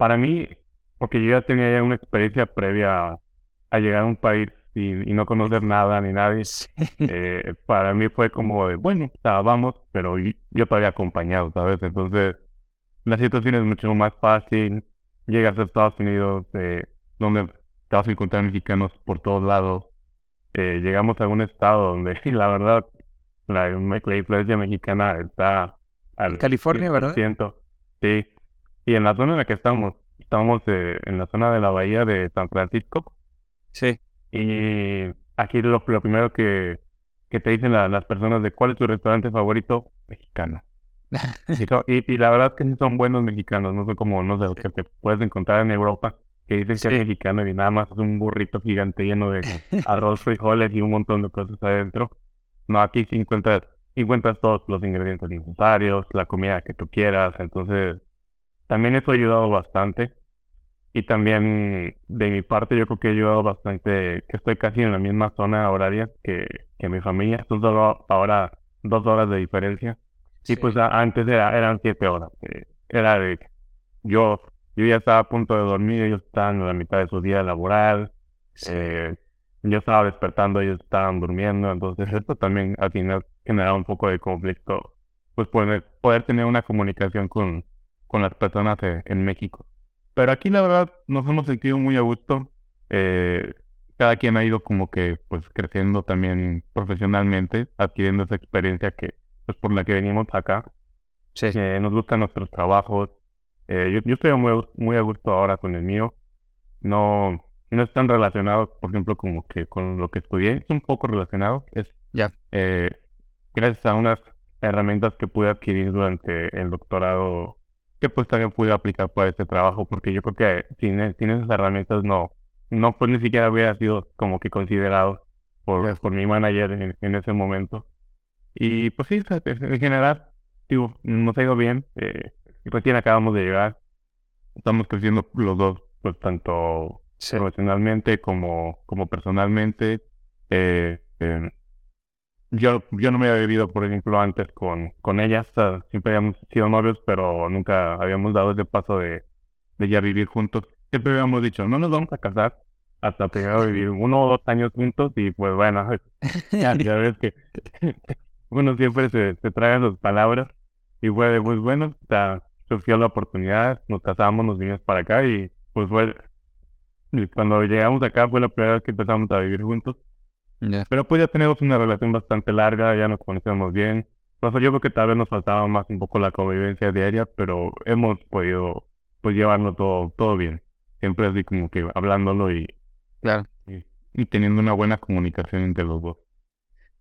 para mí, porque yo ya tenía ya una experiencia previa a, llegar a un país y, y no conocer nada ni nadie, eh, para mí fue como de, bueno, vamos, pero yo todavía acompañado, ¿sabes? Entonces, la situación es mucho más fácil. Llegas a Estados Unidos, eh, donde te vas a encontrar mexicanos por todos lados. Eh, llegamos a un estado donde, la verdad, la, la influencia mexicana está al California, ¿verdad? 100%. Sí. Y en la zona en la que estamos, estamos eh, en la zona de la bahía de San Francisco. Sí. Y aquí lo, lo primero que, que te dicen la- las personas de cuál es tu restaurante favorito, mexicano. Y, so- y, y la verdad que sí son buenos mexicanos, no son como, no sé, lo que te puedes encontrar en Europa, que dicen que es mexicano y nada más es un burrito gigante lleno de arroz, frijoles y un montón de cosas adentro. No, aquí sí encuentras, encuentras todos los ingredientes necesarios, la comida que tú quieras, entonces también eso ha ayudado bastante. Y también de mi parte yo creo que ha ayudado bastante que estoy casi en la misma zona horaria que, que mi familia, son solo ahora dos horas de diferencia. Y pues antes era, eran siete horas. eh, Era de yo, yo ya estaba a punto de dormir, ellos estaban en la mitad de su día laboral. eh, yo estaba despertando, ellos estaban durmiendo. Entonces esto también al final generaba un poco de conflicto. Pues poder, poder tener una comunicación con, con las personas en México. Pero aquí la verdad nos hemos sentido muy a gusto. eh, cada quien ha ido como que pues creciendo también profesionalmente, adquiriendo esa experiencia que pues por la que venimos acá Sí. nos gustan nuestros trabajos. Eh, yo, yo estoy muy, muy a gusto ahora con el mío. No, no es tan relacionado, por ejemplo, como que con lo que estudié. Es un poco relacionado. Es Ya. eh, gracias a unas herramientas que pude adquirir durante el doctorado, que pues también pude aplicar para este trabajo, porque yo creo que sin, e- sin esas herramientas no, no pues ni siquiera hubiera sido como que considerado por, por mi manager en, en ese momento. Y pues sí, en general, digo, nos ha ido bien. Eh, recién acabamos de llegar. Estamos creciendo los dos, pues tanto Sí. profesionalmente como, como personalmente. Eh, eh, yo, yo no me había vivido, por ejemplo, antes con, con ella. o sea, siempre habíamos sido novios, pero nunca habíamos dado ese paso de, de ya vivir juntos. Siempre habíamos dicho, no nos vamos a casar hasta primero vivir uno o dos años juntos y pues bueno, ya, ya ves que uno siempre se, se traga sus palabras y fue de, pues bueno, o sea, surgió la oportunidad, nos casamos, nos vinimos para acá y pues fue, y cuando llegamos acá fue la primera vez que empezamos a vivir juntos. Pero pues ya tenemos una relación bastante larga, ya nos conocemos bien. Eso yo creo que tal vez nos faltaba más un poco la convivencia diaria, pero hemos podido pues llevarlo todo, todo bien. Siempre así como que hablándolo y, Claro. y, y teniendo una buena comunicación entre los dos.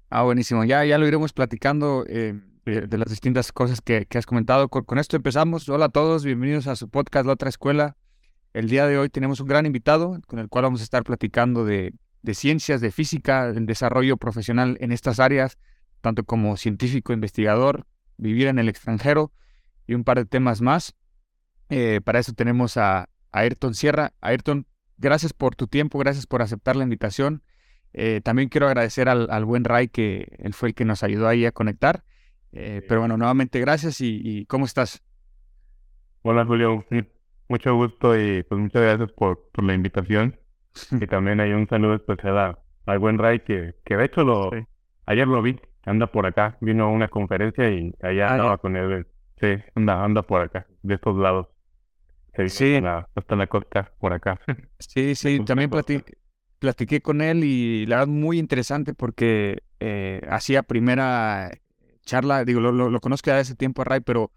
Ah, buenísimo. Ya, ya lo iremos platicando eh, de, de las distintas cosas que, que has comentado. Con, con esto empezamos. Hola a todos, bienvenidos a su podcast La Otra Escuela. El día de hoy tenemos un gran invitado con el cual vamos a estar platicando de, de ciencias, de física, del desarrollo profesional en estas áreas, tanto como científico, investigador, vivir en el extranjero y un par de temas más. Eh, para eso tenemos a, a Ayrton Sierra. Ayrton, gracias por tu tiempo, gracias por aceptar la invitación. Eh, también quiero agradecer al, al buen Ray que él fue el que nos ayudó ahí a conectar. Eh, pero bueno, nuevamente gracias y, y ¿cómo estás? Hola Julio, mucho gusto y pues muchas gracias por, por la invitación. Y también hay un saludo especial a- al buen Ray que, que de hecho lo, Sí. ayer lo vi, anda por acá, vino a una conferencia y allá Ah, andaba con él. Sí, anda, anda por acá, de estos lados. Vino Sí. hasta la- hasta la costa por acá. Sí, sí, también plati- platiqué con él y la verdad muy interesante porque eh, hacía primera charla, digo, lo, lo, lo conozco ya de hace tiempo a Ray, pero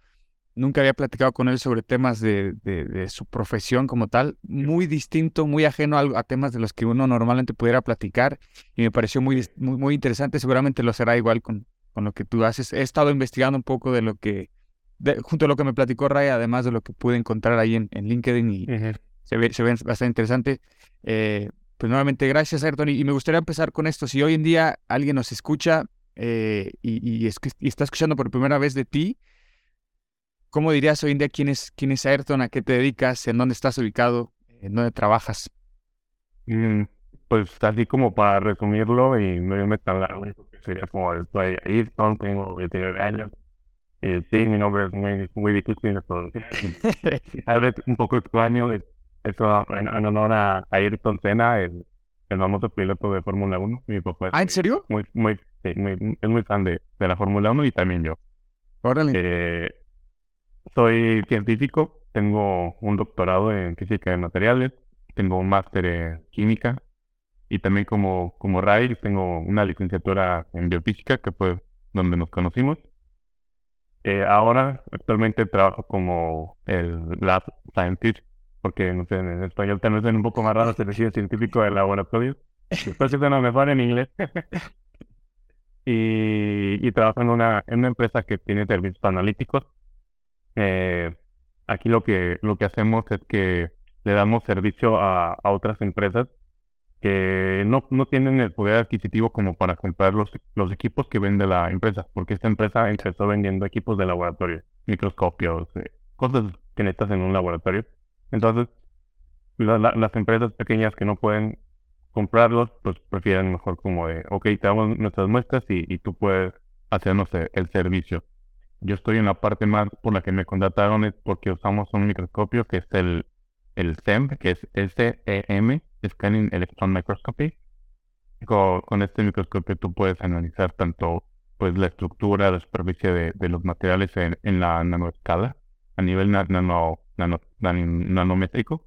nunca había platicado con él sobre temas de, de, de su profesión como tal, muy distinto, muy ajeno a, a temas de los que uno normalmente pudiera platicar y me pareció muy, muy, muy interesante, seguramente lo será igual con, con lo que tú haces. He estado investigando un poco de lo que, de- junto a lo que me platicó Ray, además de lo que pude encontrar ahí en, en LinkedIn y Ujú. se ve, se ve bastante interesante. Eh, pues nuevamente, gracias, Ayrton. Y, y me gustaría empezar con esto. Si hoy en día alguien nos escucha eh, y, y es y está escuchando por primera vez de ti, ¿cómo dirías hoy en día quién es, quién es Ayrton? ¿A qué te dedicas? ¿En dónde estás ubicado? ¿En dónde trabajas? Mm, Pues así como para resumirlo y no irme tan largo, sería como estoy Ayrton, tengo 29 años. Eh, sí, mi nombre es muy, muy difícil de pronunciar. Tal vez un poco extraño, es- eso en, en honor a Ayrton Senna, el, el famoso piloto de Fórmula 1. Mi papá es ah, ¿en serio? muy, muy, sí, muy- es muy fan de, de la Fórmula 1 y también yo. Órale. Eh, soy científico, tengo un doctorado en física de materiales, tengo un máster en química y también como, como Ray tengo una licenciatura en biofísica que fue donde nos conocimos. Eh, ahora actualmente trabajo como el lab scientist porque en español también es un poco más raro se decide científico de laboratorio. Después se suena mejor en inglés. y, y trabajo en una, en una empresa que tiene servicios analíticos. Eh, aquí lo que, lo que hacemos es que le damos servicio a, a otras empresas que no, no tienen el poder adquisitivo como para comprar los, los equipos que vende la empresa, porque esta empresa empezó vendiendo equipos de laboratorio, microscopios, eh, cosas que necesitas en un laboratorio. Entonces, la- la- las empresas pequeñas que no pueden comprarlos, pues prefieren mejor como de, ok, te damos nuestras muestras y, y tú puedes hacernos el, el servicio. Yo estoy en la parte más por la que me contrataron es porque usamos un microscopio que es el, el SEM, que es SEM, Scanning Electron Microscopy. Con, este microscopio tú puedes analizar tanto pues la estructura, la superficie de, los materiales en, la nanoescala, a nivel na- nano, nano, nan- nanométrico.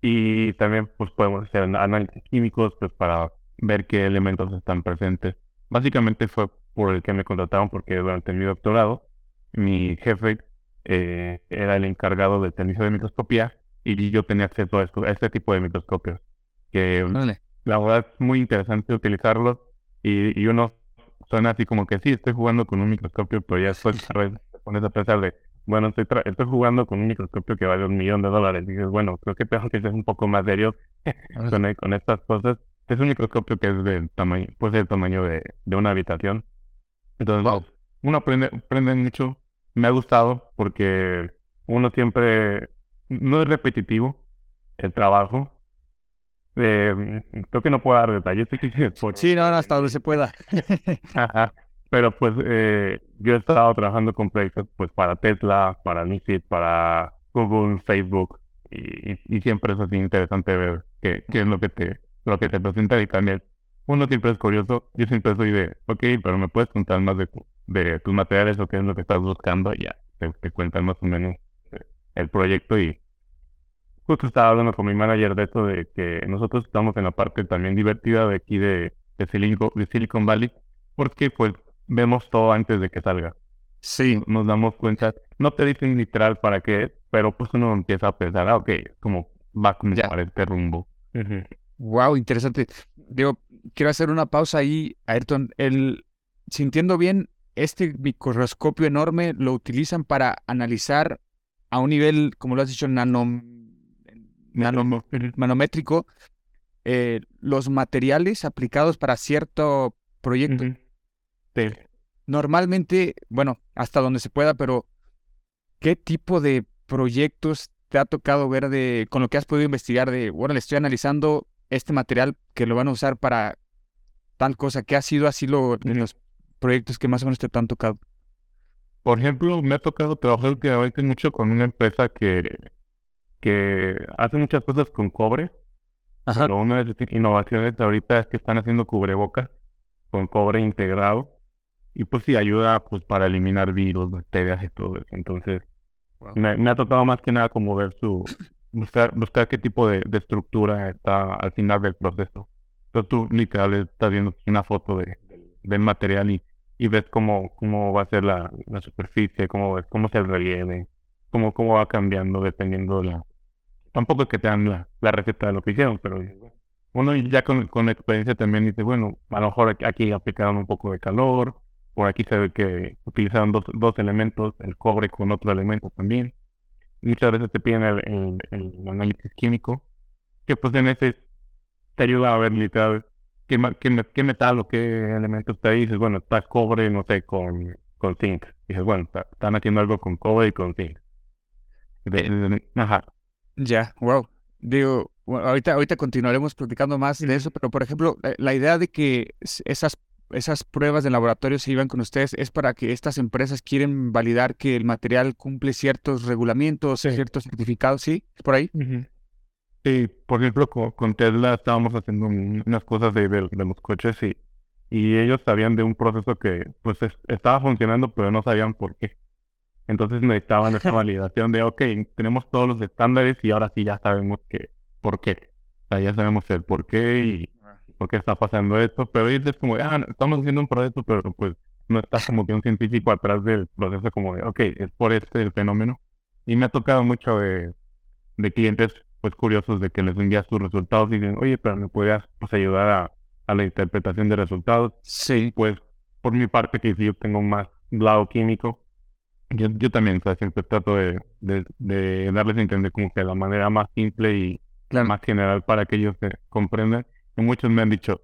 Y también pues podemos hacer an- análisis químicos pues para ver qué elementos están presentes. Básicamente fue por el que me contrataron porque durante mi doctorado mi jefe eh, era el encargado del servicio de microscopía y yo tenía acceso a, esto- a este tipo de microscopios que Órale. la verdad es muy interesante utilizarlos y, y uno suena así como que sí, estoy jugando con un microscopio, pero ya te pones a pensar de, bueno, estoy, tra- estoy jugando con un microscopio que vale un millón de dólares. Y dices, bueno, creo que tengo que ser un poco más serio con, con estas cosas. Es un microscopio que es del tamaño, puede ser el tamaño de, de una habitación. Entonces, Wow. uno aprende, aprende mucho. Me ha gustado porque uno siempre, no es repetitivo el trabajo. Eh, creo que no puedo dar detalles. Sí, no, no, hasta donde se pueda. Ajá. Pero pues eh, yo he estado trabajando con proyectos pues para Tesla, para Lucid, para Google, Facebook y, y- y siempre es así interesante ver qué, qué es lo que te lo que te presenta y también uno siempre es curioso, yo siempre soy de, ok, pero me puedes contar más de, de tus materiales o qué es lo que estás buscando y ya te, te cuentan más o menos eh, el proyecto y justo estaba hablando con mi manager de esto de que nosotros estamos en la parte también divertida de aquí de, de Silicon, de Silicon Valley porque pues vemos todo antes de que salga. Sí, Nos damos cuenta, no te dicen literal para qué es, pero pues uno empieza a pensar, ah, ok, como va como Ya. para este rumbo. wow, interesante. Digo, quiero hacer una pausa ahí, Ayrton. El, sintiendo bien, este microscopio enorme lo utilizan para analizar a un nivel, como lo has dicho, nano, nano- manométrico, eh, los materiales aplicados para cierto proyecto. Sí. Normalmente, bueno, hasta donde se pueda, pero ¿qué tipo de proyectos te ha tocado ver de, con lo que has podido investigar de, bueno, le estoy analizando este material que lo van a usar para tal cosa? ¿Qué ha sido así lo, en los proyectos que más o menos te han tocado? Por ejemplo, me ha tocado trabajar últimamente mucho con una empresa que, que hace muchas cosas con cobre. Ajá. Pero una de sus innovaciones ahorita es que están haciendo cubrebocas con cobre integrado. Y pues sí, ayuda pues para eliminar virus, bacterias y todo eso. Entonces, Wow. me, me ha tocado más que nada como ver su, buscar, buscar qué tipo de, de estructura está al final del proceso. Entonces tú literal estás viendo una foto de, del material y, y ves cómo, cómo va a ser la, la superficie, cómo, cómo es el relieve, cómo, cómo va cambiando dependiendo de la... Tampoco es que te dan la, la receta de lo que hicieron, pero uno ya con, con experiencia también dice, bueno, a lo mejor aquí- aplicaron un poco de calor, por aquí se ve que utilizaron dos, dos elementos, el cobre con otro elemento también. Muchas veces te piden el, el- el análisis químico, que pues en ese te ayuda a ver literal qué, qué, qué metal o qué elemento está ahí. Dices, bueno, está cobre, no sé, con, con zinc. Dices, bueno, está- están haciendo algo con cobre y con zinc. De- de- ajá. Ya, wow. Digo, bueno, ahorita, ahorita continuaremos platicando más de eso, pero por ejemplo, eh, la idea de que esas, esas pruebas de laboratorio se iban con ustedes es para que estas empresas quieren validar que el material cumple ciertos regulamientos, Sí. ciertos certificados, ¿sí? ¿Es por ahí? Sí, por ejemplo, con, con Tesla estábamos haciendo un- unas cosas de, de- de los coches y, y ellos sabían de un proceso que pues es- estaba funcionando, pero no sabían por qué. Entonces necesitaban esa validación de, ok, tenemos todos los estándares y ahora sí ya sabemos que, por qué. O sea, ya sabemos el por qué y por qué está pasando esto, pero ellos es como, ah, no, estamos haciendo un proceso, pero pues no está como que un científico atrás del proceso como de, ok, es por este el fenómeno. Y me ha tocado mucho de, de clientes pues curiosos de que les envías tus resultados y dicen, oye, pero me podrías pues ayudar a, a la interpretación de resultados. Sí. Pues por mi parte que si yo tengo más lado químico, yo, yo también, o sea, siempre trato de, de, de darles a entender como que la manera más simple y Claro. más general para que ellos se comprendan. Y muchos me han dicho,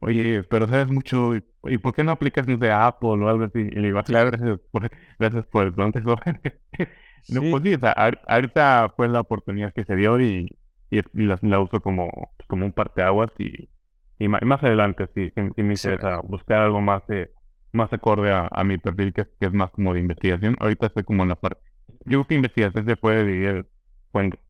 oye, pero sabes mucho, ¿y, por qué no aplicas de Apple o algo así? Y le digo, "Ah, Claro. gracias por, gracias por el. No, Sí. pues sí, o sea, ahor- ahorita fue la oportunidad que se dio y, y, la, la uso como, como un parteaguas y, y ma- más adelante sí, sí, sí me interesa buscar algo más de, más acorde a, a mi perfil que, es- que es más como de investigación. Ahorita estoy como en la parte, yo creo que investigación se puede dividir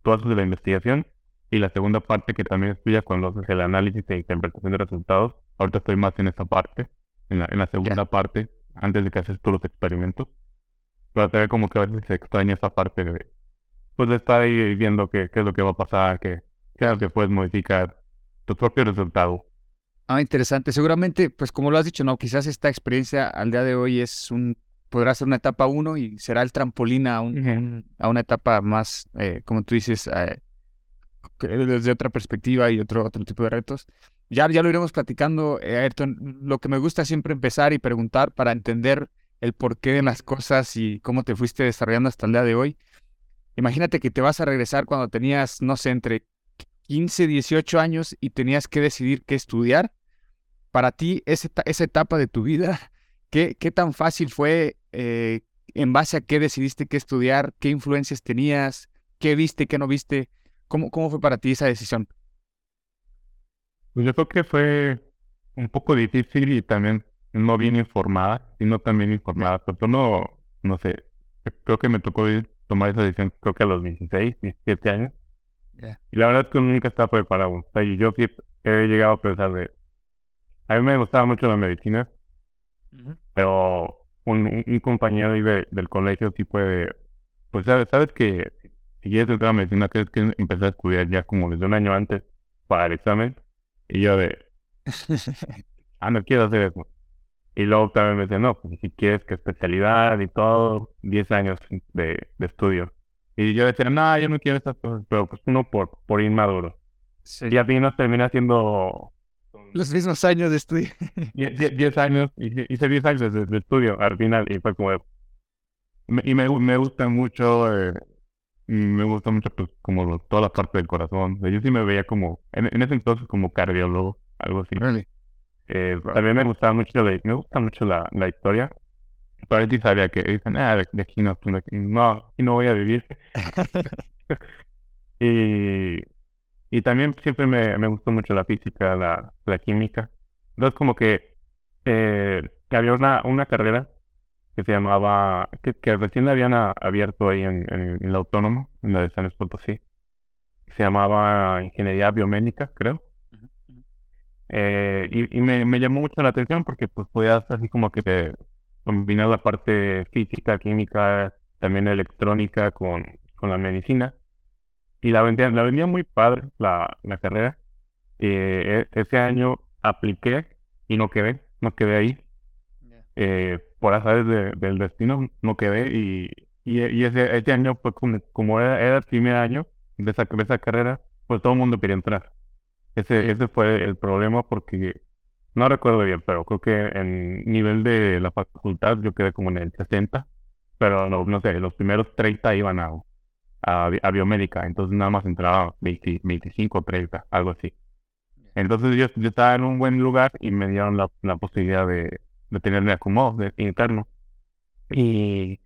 tú haces de la investigación y la segunda parte que también es tuya cuando haces el análisis e interpretación de resultados. Ahorita estoy más en esa parte, en la, en la segunda parte, antes de que haces tú los experimentos. Pero te ve como que a veces se extraña esa parte de, pues de estar ahí viendo qué, qué es lo que va a pasar, qué, qué es lo que puedes modificar, tu propio resultado. Ah, interesante. Seguramente, pues como lo has dicho, no, quizás esta experiencia al día de hoy es un, podrá ser una etapa uno y será el trampolín a, un- un- a una etapa más, eh, como tú dices, eh, desde otra perspectiva y otro, otro tipo de retos. Ya, ya lo iremos platicando, eh, Ayrton. Lo que me gusta es siempre empezar y preguntar para entender el porqué de las cosas y cómo te fuiste desarrollando hasta el día de hoy. Imagínate que te vas a regresar cuando tenías, no sé, entre 15, 18 años y tenías que decidir qué estudiar. Para ti, esa, esa etapa de tu vida, ¿qué, qué tan fácil fue? eh, ¿En base a qué decidiste qué estudiar? ¿Qué influencias tenías? ¿Qué viste, qué no viste? ¿Cómo, cómo fue para ti esa decisión? Pues yo creo que fue un poco difícil y también no bien informada, sino también informada. Pero no, no sé, creo que me tocó ir- tomar esa decisión creo que a los 16, 17 años. Y la verdad es que nunca está preparado. O sea, yo sí he llegado a pensar de... A mí me gustaba mucho la medicina, pero un, un- un compañero ahí de- del colegio sí puede... Pues sabes, sabes que si quieres entrar a medicina tienes que empezar a estudiar ya como desde un año antes para el examen. Y yo de... ah, no quiero hacer eso. Y luego también me dice, no, pues si quieres que especialidad y todo, 10 años de, de estudio. Y yo decía, no, yo no quiero esas cosas, pero pues uno por, por inmaduro. Y al final termina haciendo Los mismos años de estudio. 10 años, hice hice 10 años de, de estudio al final y fue como, y me, me gusta mucho, eh, me gusta mucho pues como toda la parte del corazón. O sea, yo sí me veía como, en, en ese entonces como cardiólogo, algo así. Really? Eh, también me gustaba mucho la, me gusta mucho la, la historia. Pero sí sabía que dicen, ah, de, de aquí no, de aquí no, aquí no voy a vivir. y, y también siempre me, me gustó mucho la física, la, la química. Entonces como que eh, que había una, una carrera que se llamaba, que, que recién la habían a- abierto ahí en, en, en la Autónoma, en la de San Luis Potosí. Se llamaba Ingeniería Biomédica, creo. Eh, y y me, me llamó mucho la atención porque pues podías así como que te combinar la parte física, química, también electrónica con, con la medicina. Y la vendía, la vendía muy padre la, la carrera. Eh, e- ese año apliqué y no quedé, no quedé ahí. Eh, por azares de- del destino, no quedé y, y, y ese, ese año, pues como, como era, era el primer año de esa, de esa carrera, pues todo el mundo quería entrar. Ese, ese fue el problema porque no recuerdo bien, pero creo que en nivel de la facultad yo quedé como en el 60, pero no, no sé, los primeros 30 iban a, a, a biomédica, entonces nada más entraba 20 25 o 30, algo así. Entonces yo, yo estaba en un buen lugar y me dieron la, la posibilidad de, de tenerme acomodo de interno. Y,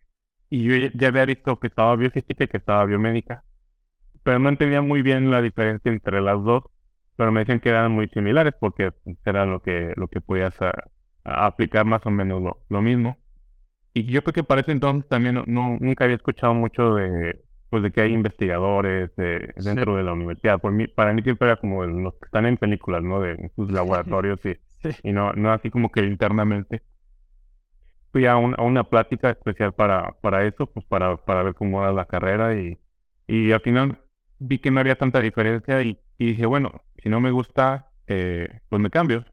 y yo ya había visto que estaba biofísica y que estaba biomédica, pero no entendía muy bien la diferencia entre las dos, pero me decían que eran muy similares porque pues, era lo que, lo que podías a- a aplicar más o menos lo, lo mismo. Y yo creo que para ese entonces también no, no- nunca había escuchado mucho de, pues de que hay investigadores eh, dentro de la universidad. Por mí, para mí siempre era como los que están en películas, ¿no? De sus laboratorios y, y no, no así como que internamente. Fui a, un- a una plática especial para, para eso, pues para, para ver cómo era la carrera y, y al final vi que no había tanta diferencia y, y dije, bueno, si no me gusta, eh, pues me cambio.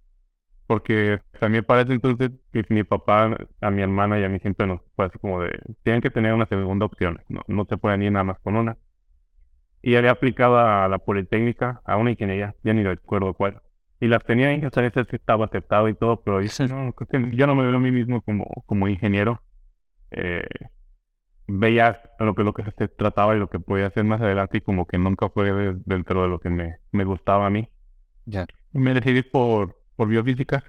Porque también para ese entonces mi, mi papá, a mi hermana y a mí siempre nos fue así como de, tienen que tener una segunda opción, no, no se pueden ir nada más con una. Y había aplicado a la Politécnica, a una ingeniería, ya ni recuerdo cuál. Y las tenía sea, ese estaba aceptado y todo, pero yo, no, yo no me veo a mí mismo como, como ingeniero. Eh, veía lo que, lo que se trataba y lo que podía hacer más adelante y como que nunca fue de- dentro de lo que me, me gustaba a mí. Ya. Me decidí por, por biofísica,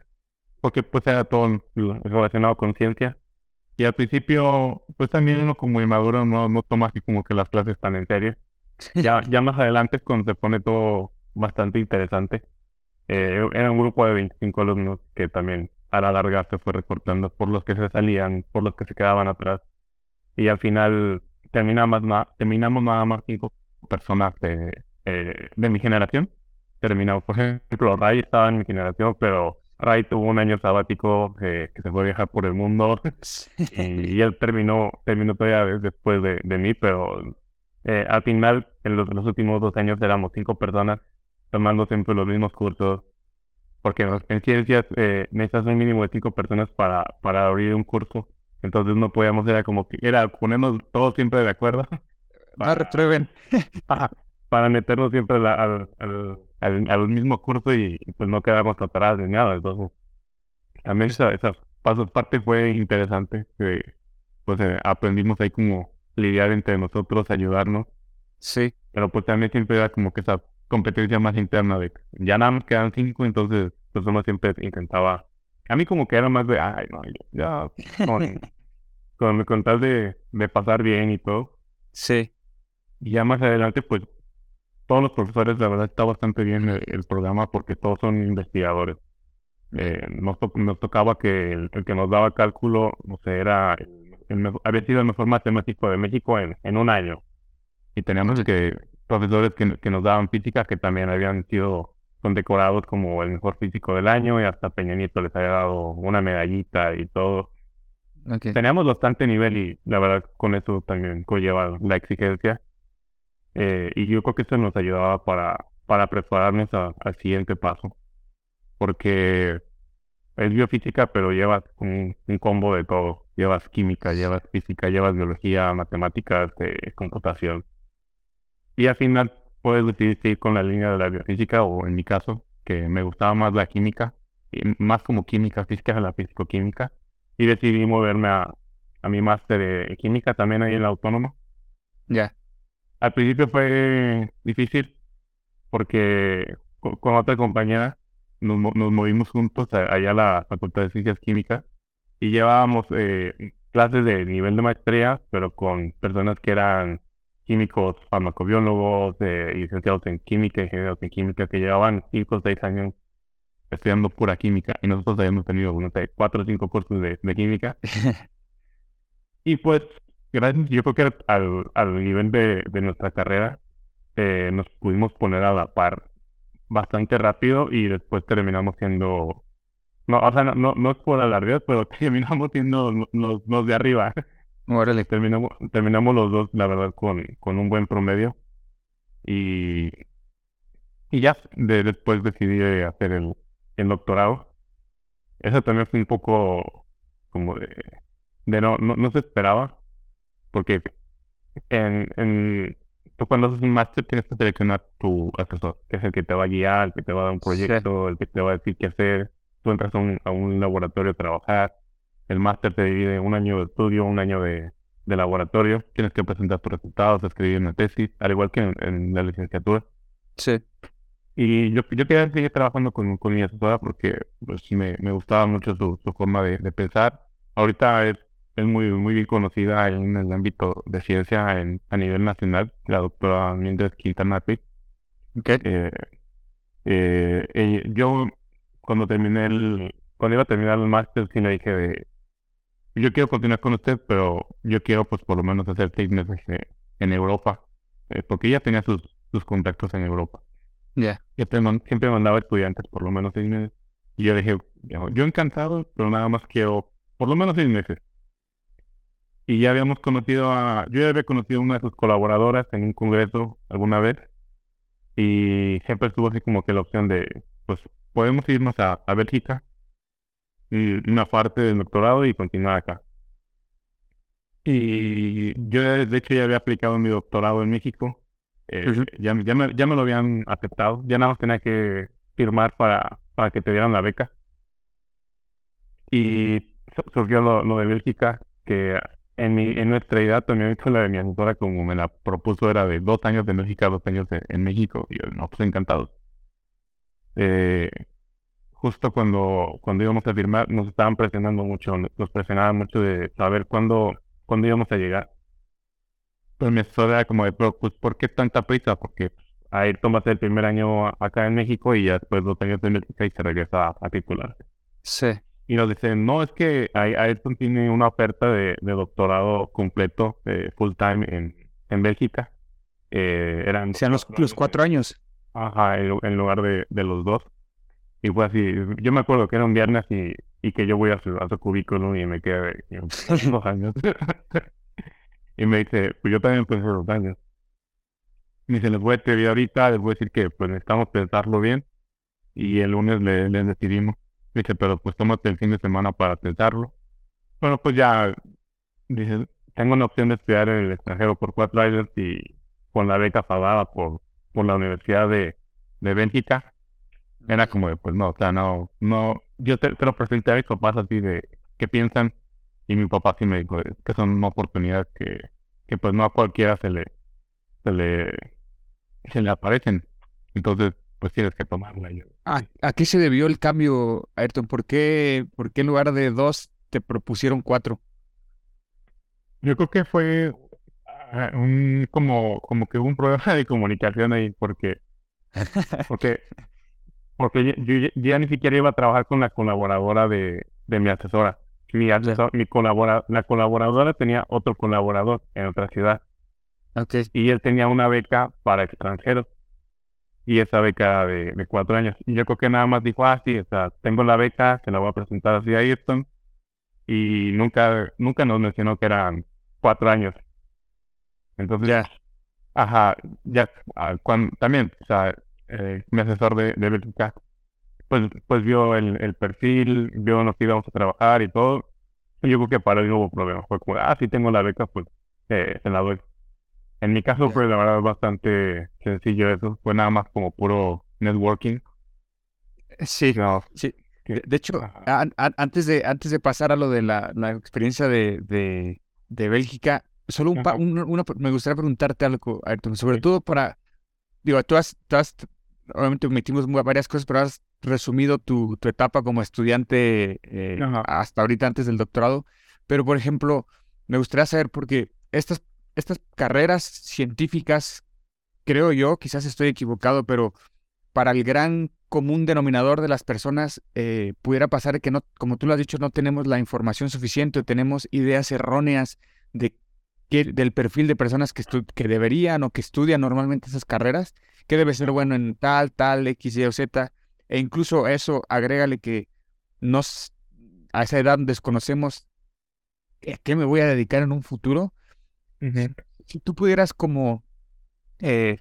porque pues era todo relacionado con ciencia. Y al principio, pues también uno como inmaduro no, no toma así como que las clases tan en serio. Ya, ya más adelante es cuando se pone todo bastante interesante. Eh, era un grupo de 25 alumnos que también a la larga se fue recortando por los que se salían, por los que se quedaban atrás. Y al final terminamos, na- terminamos nada más cinco personas de, eh, de mi generación. Terminamos, por ejemplo, Ray estaba en mi generación, pero Ray tuvo un año sabático eh, que se fue a viajar por el mundo y, y él terminó, terminó todavía de- después de, de mí, pero eh, al final, en los, los últimos dos años éramos cinco personas tomando siempre los mismos cursos, porque en, en ciencias eh, necesitas un mínimo de cinco personas para, para abrir un curso, entonces no podíamos, era como que, era ponernos todos siempre de acuerdo No reprueben. Ajá, para meternos siempre la- al, al, al, al mismo curso y, pues no quedarnos atrás ni nada. Entonces, también esa, esa paso- parte fue interesante, que pues eh, aprendimos ahí como lidiar entre nosotros, ayudarnos, Sí. pero pues también siempre era como que esa competencia más interna de ya nada más quedan cinco, entonces pues uno siempre intentaba, a mí como que era más de, ay, no, ya, con, con, con tal de, de pasar bien y todo. Sí. Y ya más adelante, pues, todos los profesores, la verdad, está bastante bien el, el programa porque todos son investigadores. Eh, nos, to- nos tocaba que el, el que nos daba cálculo, no sé, era el, el había sido el mejor matemático de México en, en un año. Y teníamos que profesores que, que nos daban física que también habían sido condecorados como el mejor físico del año y hasta Peña Nieto les había dado una medallita y todo. Teníamos bastante nivel y la verdad con eso también conlleva la exigencia. Eh, y yo creo que eso nos ayudaba para, para prepararnos al siguiente paso. Porque es biofísica, pero llevas un, combo de todo. Llevas química, llevas física, llevas biología, matemáticas, eh, computación. Y al final puedes decidir si ir con la línea de la biofísica o en mi caso, que me gustaba más la química, más como química física que la físico-química y decidí moverme a, a mi máster de química también ahí en la autónoma. Ya. Al principio fue difícil porque co- con, otra compañera nos, nos movimos juntos allá a la Facultad de Ciencias Químicas y llevábamos eh, clases de nivel de maestría, pero con personas que eran químicos, farmacobiólogos, eh, licenciados en química, ingenieros en química, que llevaban 5 o 6 años estudiando pura química y nosotros habíamos tenido, no sé, 4 o 5 cursos de, de química. Y pues, gracias, yo creo que al, al nivel de, de nuestra carrera eh, nos pudimos poner a la par bastante rápido y después terminamos siendo, no, o sea, no, no, no es por alardear, pero terminamos siendo lo- los, los de arriba. Órale. Terminamos, terminamos los dos, la verdad, con, con un buen promedio. Y, y ya de- después decidí hacer el, el doctorado. Eso también fue un poco como de, de no, no, no se esperaba, porque en, en, tú cuando haces un máster tienes que seleccionar tu asesor, que es el que te va a guiar, el que te va a dar un Sí. proyecto, el que te va a decir qué hacer. tú entras a un, a un laboratorio a trabajar, el máster te divide un año de estudio, un año de, de laboratorio, tienes que presentar tus resultados, escribir una tesis, al igual que en, en la licenciatura. Sí. Y yo, yo quería seguir trabajando con, con mi asesora porque pues, me, me gustaba mucho su, su forma de, de pensar. Ahorita es, es muy, muy bien conocida en el ámbito de ciencia en, a nivel nacional, la doctora Mildred Quintana Pitt. Ok. Eh, eh, yo cuando terminé el, cuando iba a terminar el máster, sí le dije de, yo quiero continuar con usted, pero yo quiero pues por lo menos hacer meses eh, en Europa, eh, porque ella tenía sus, sus contactos en Europa. Siempre, man- siempre mandaba estudiantes por lo menos seis meses. Y yo dije, yo encantado, pero nada más quiero por lo menos seis meses. Y ya habíamos conocido a, yo ya había conocido a una de sus colaboradoras en un congreso alguna vez. Y siempre estuvo así como que la opción de, pues, podemos irnos a, a Bélgica, una parte del doctorado y continuar acá. Y yo de hecho ya había aplicado mi doctorado en México. Eh, Ujú. ya, ya, me, ya me lo habían aceptado. Ya nada más tenía que firmar para, para que te dieran la beca. Y su- surgió lo, lo de Bélgica, que en, mi, en nuestra edad también hizo la de mi asesora como me la propuso, era de dos años de Bélgica, dos años de- en México. Y yo, no, pues encantado. Eh, justo cuando, cuando íbamos a firmar, nos estaban presionando mucho, nos presionaban mucho de saber cuándo, cuándo íbamos a llegar. Mi asesor era como de, pero pues, ¿por qué tanta prisa? Porque pues, a ir tomas el primer año acá en México y ya después dos años en México y se regresa a, a. Sí. Y nos dicen, no, es que Ay- Ayrton tiene una oferta de, de doctorado completo, eh, full time en, en Bélgica. Eh, eran Sean los, los cuatro años. Ajá, en, lu- en lugar de, de los dos. Y fue así, yo me acuerdo que era un viernes y, y que yo voy a su, a su cubículo y me quedé dos años. y me dice, pues yo también pensé dos años. Me dice, les voy a escribir ahorita, les voy a decir que pues necesitamos pensarlo bien y el lunes le, les decidimos. Me dice, pero pues tómate el fin de semana para pensarlo. Bueno, pues ya, dice, tengo una opción de estudiar en el extranjero por cuatro años y con la beca pagada por, por la Universidad de, de Bélgica. Era como de, pues no, o sea, no, no, yo te, te lo presenté a mis papás así de, ¿qué piensan? Y mi papá sí me dijo, que son una oportunidad que, que pues no a cualquiera se le, se le, se le aparecen. Entonces, pues tienes que tomarla. Yo, ¿A, a qué se debió el cambio, Ayrton? ¿Por qué, por qué en lugar de dos te propusieron cuatro? Yo creo que fue ah, un, como, como que hubo un problema de comunicación ahí, porque, porque, porque yo, ya ni siquiera iba a trabajar con la colaboradora de, de mi asesora. Mi mi colabora, la colaboradora tenía otro colaborador en otra ciudad Ok. y él tenía una beca para extranjeros y esa beca de, de cuatro años. Y yo creo que nada más dijo, ah, sí, o sea, tengo la beca, se la voy a presentar así a Ayrton y nunca, nunca nos mencionó que eran cuatro años. Entonces, Ya. ajá, ya, ah, también, o sea, eh, mi asesor de, de Bélgica, pues, pues vio el, el perfil, vio lo que íbamos a trabajar y todo. Y yo creo que para él no hubo problema. Fue como, ah, sí tengo la beca, pues eh, se la doy. En mi caso fue la verdad bastante sencillo eso. Fue nada más como puro networking. Sí, No, sí. De, de hecho, antes de, antes de pasar a lo de la, la experiencia de, de, de Bélgica, solo un pa- un- una- me gustaría preguntarte algo, Ayrton, sobre Sí. todo para, digo, tú has, tú has- obviamente metimos varias cosas, pero has resumido tu, tu etapa como estudiante eh, hasta ahorita antes del doctorado, pero por ejemplo, me gustaría saber, porque estas, estas carreras científicas, creo yo, quizás estoy equivocado, pero para el gran común denominador de las personas eh, pudiera pasar que no, como tú lo has dicho, no tenemos la información suficiente, tenemos ideas erróneas de del perfil de personas que, deberían o que estudian normalmente esas carreras, que debe ser bueno en tal, tal, X, Y o Z, e incluso eso agrégale que nos, a esa edad desconocemos a qué me voy a dedicar en un futuro. Si tú pudieras como eh,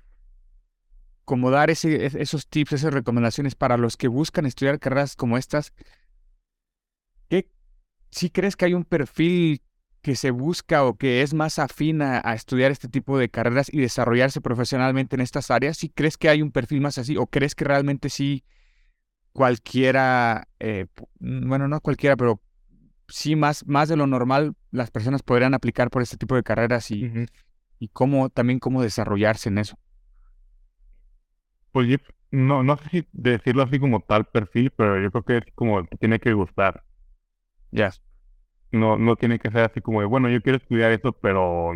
como dar ese, esos tips, esas recomendaciones para los que buscan estudiar carreras como estas, ¿qué, si crees que hay un perfil que se busca o que es más afín a, estudiar este tipo de carreras y desarrollarse profesionalmente en estas áreas? ¿Si crees que hay un perfil más así o crees que realmente sí cualquiera, eh, bueno, no cualquiera, pero sí más, más de lo normal las personas podrían aplicar por este tipo de carreras y, y cómo, también cómo desarrollarse en eso. Pues yo no, no sé si decirlo así como tal perfil, pero yo creo que es como tiene que gustar. Ya. No, no tiene que ser así como de, bueno, yo quiero estudiar esto, pero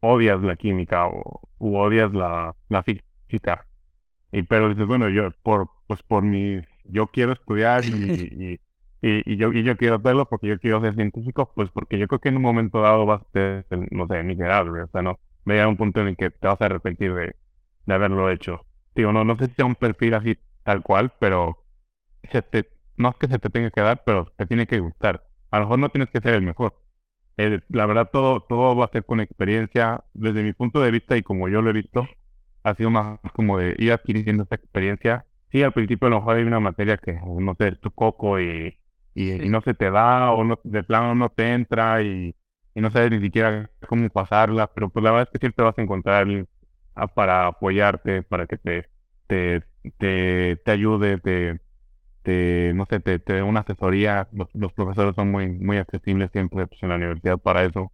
odias la química o u odias la, la física. Y pero dices, bueno, yo por, pues por mi, yo quiero estudiar y, y, y, y yo, y yo quiero hacerlo porque yo quiero ser científico, pues porque yo creo que en un momento dado vas a ser, no sé, miserable, o sea, no, va a un punto en el que te vas a arrepentir de, de haberlo hecho. Digo, no, no sé si sea un perfil así tal cual, pero se te, no es que se te tenga que dar, pero te tiene que gustar. A lo mejor no tienes que ser el mejor. Eh, la verdad, todo, todo va a ser con experiencia. Desde mi punto de vista y como yo lo he visto, ha sido más como de ir adquiriendo esa experiencia. Sí, al principio a lo mejor hay una materia que, no sé, es tu coco y, y, y no se te da o no, de plano no te entra y, y no sabes ni siquiera cómo pasarla, pero pues la verdad es que siempre vas a encontrar ah, para apoyarte, para que te, te, te, te ayude, te, te, no sé, te, te una asesoría. Los, los profesores son muy, muy accesibles siempre pues, en la universidad para eso.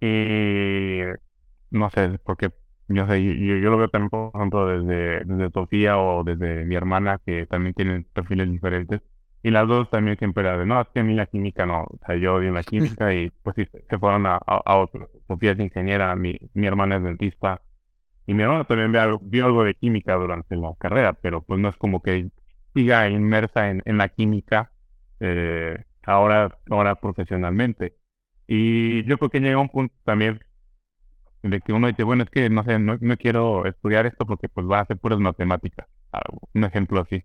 Y no sé, porque yo sé, yo, yo lo veo también, por ejemplo, desde, desde Sofía o desde mi hermana, que también tienen perfiles diferentes. Y las dos también siempre era de, no, es que a mí la química no, o sea, yo odio la química y pues sí, se fueron a, a, a otro. Sofía es ingeniera, mi, mi hermana es dentista. Y mi hermana también algo- vio algo de química durante la carrera, pero pues no es como que siga inmersa en, en la química eh, ahora, ahora profesionalmente. Y yo creo que llega un punto también de que uno dice, bueno, es que no sé, no, no quiero estudiar esto porque pues va a ser puras matemáticas. Ah, Un ejemplo así.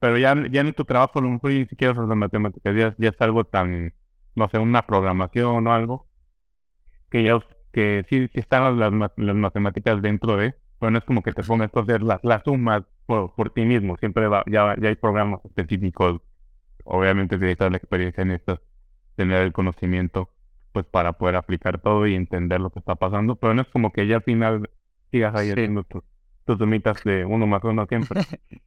Pero ya, ya en tu trabajo a lo mejor ni siquiera son las matemáticas, ya, ya es algo tan, no sé, una programación o algo, que ya que sí, sí están las, ma- las matemáticas dentro de, pero no es como que te pongas a hacer las, las sumas por, por ti mismo, siempre va, ya, ya hay programas específicos, obviamente necesitas la experiencia en estas, tener el conocimiento, pues para poder aplicar todo y entender lo que está pasando, pero no es como que ya al final sigas ahí Sí. haciendo tus, tus sumitas de uno más uno siempre.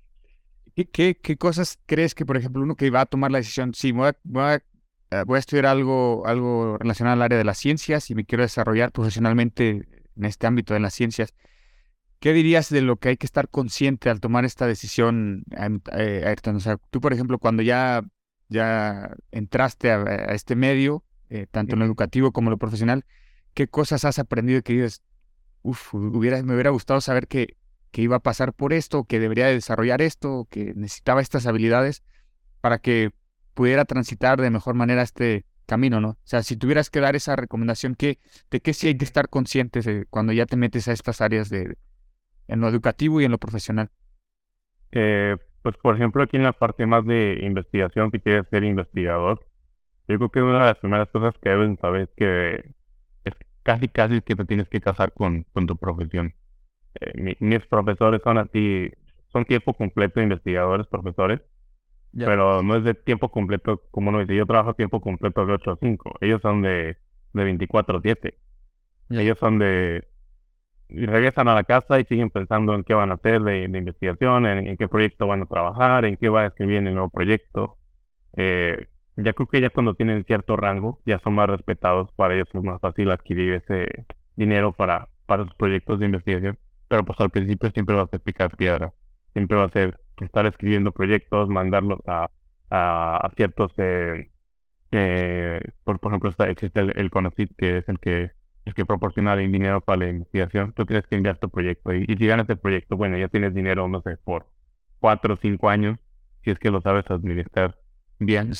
¿Qué, qué, qué cosas crees que, por ejemplo, uno que va a tomar la decisión, sí, voy a, voy a, eh, voy a estudiar algo, algo relacionado al área de las ciencias y me quiero desarrollar profesionalmente en este ámbito de las ciencias? ¿Qué dirías de lo que hay que estar consciente al tomar esta decisión, Am- eh, Ayrton? O sea, tú, por ejemplo, cuando ya, ya entraste a, a este medio, eh, tanto en lo educativo como en lo profesional, ¿qué cosas has aprendido que dices, uff, hubiera, me hubiera gustado saber que, que iba a pasar por esto, que debería de desarrollar esto, que necesitaba estas habilidades para que pudiera transitar de mejor manera este camino, ¿no? O sea, si tuvieras que dar esa recomendación, ¿qué, ¿de qué sí hay que estar conscientes de cuando ya te metes a estas áreas de, en lo educativo y en lo profesional? Eh, pues por ejemplo aquí en la parte más de investigación, si quieres ser investigador, yo creo que una de las primeras cosas que deben saber es que es casi casi que te tienes que casar con, con tu profesión. Eh, mi- mis profesores son así, son tiempo completo investigadores, profesores, Ya. pero no es de tiempo completo como uno dice, yo trabajo tiempo completo de 8 a 5, ellos son de, de 24 a 7, Ya. ellos son de, y regresan a la casa y siguen pensando en qué van a hacer de, investigación, en, qué proyecto van a trabajar, en qué va a escribir en el nuevo proyecto. Eh, ya creo que ya cuando tienen cierto rango, ya son más respetados, para ellos es más fácil adquirir ese dinero para, para sus proyectos de investigación. Pero pues al principio siempre va a ser picar piedra, siempre va a ser estar escribiendo proyectos, mandarlos a, a, ciertos, eh, eh, por, por ejemplo, existe el, el que es el que el que proporciona el dinero para la investigación, tú tienes que enviar tu proyecto y, y si ganas el proyecto, bueno, ya tienes dinero, no sé, por cuatro o cinco años, si es que lo sabes administrar bien.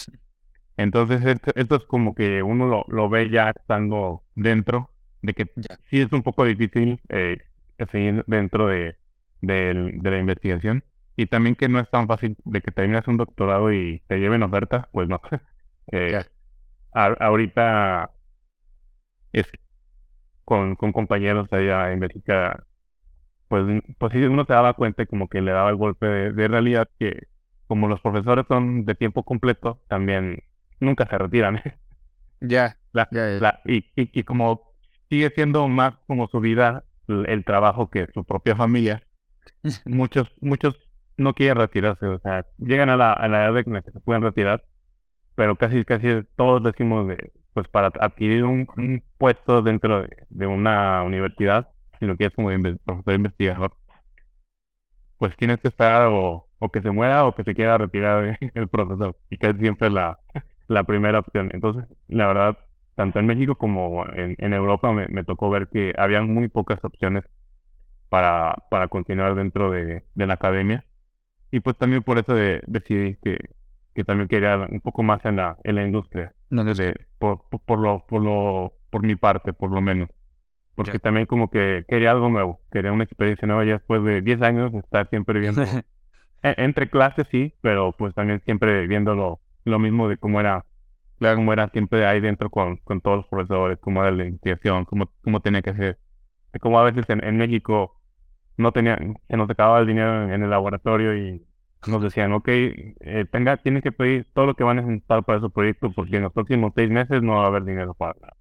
Entonces, esto, esto es como que uno lo, lo ve ya estando dentro, de que sí es un poco difícil eh, seguir dentro de, de la investigación. Y también que no es tan fácil de que terminas un doctorado y te lleven ofertas, pues no. Eh, a- ahorita es con, con compañeros allá en Bélgica, pues, pues sí uno se daba cuenta como que le daba el golpe de, de realidad que como los profesores son de tiempo completo, también nunca se retiran. Ya, La- ya, ya. la- y, y, y como sigue siendo más como su vida el, el trabajo que su propia familia, muchos, muchos no quieren retirarse, o sea, llegan a la, a la edad en la que se pueden retirar, pero casi, casi todos decimos de, pues para adquirir un, puesto dentro de, una universidad, si lo quieres como profesor investigador, pues tienes que esperar o, o que se muera o que se quiera retirar el profesor, y que es siempre la, la primera opción. Entonces, la verdad, tanto en México como en, en Europa me, me tocó ver que habían muy pocas opciones para, para continuar dentro de, de la academia. Y pues también por eso de- decidí que, que también quería un poco más en la, en la industria, No, no de, por, por, por lo, por lo, por mi parte, por lo menos. Porque Ya. también como que quería algo nuevo, quería una experiencia nueva ya después de 10 años estar siempre viendo, e- entre clases sí, pero pues también siempre viendo lo, lo mismo de cómo era, claro, cómo era siempre ahí dentro con, con todos los profesores, cómo era la investigación, cómo, cómo tenía que ser. Como a veces en, en México no tenían, se nos acababa el dinero en, en el laboratorio y nos decían, ok, eh, tenga, tienen que pedir todo lo que van a necesitar para su proyecto porque en los próximos seis meses no va a haber dinero para nada.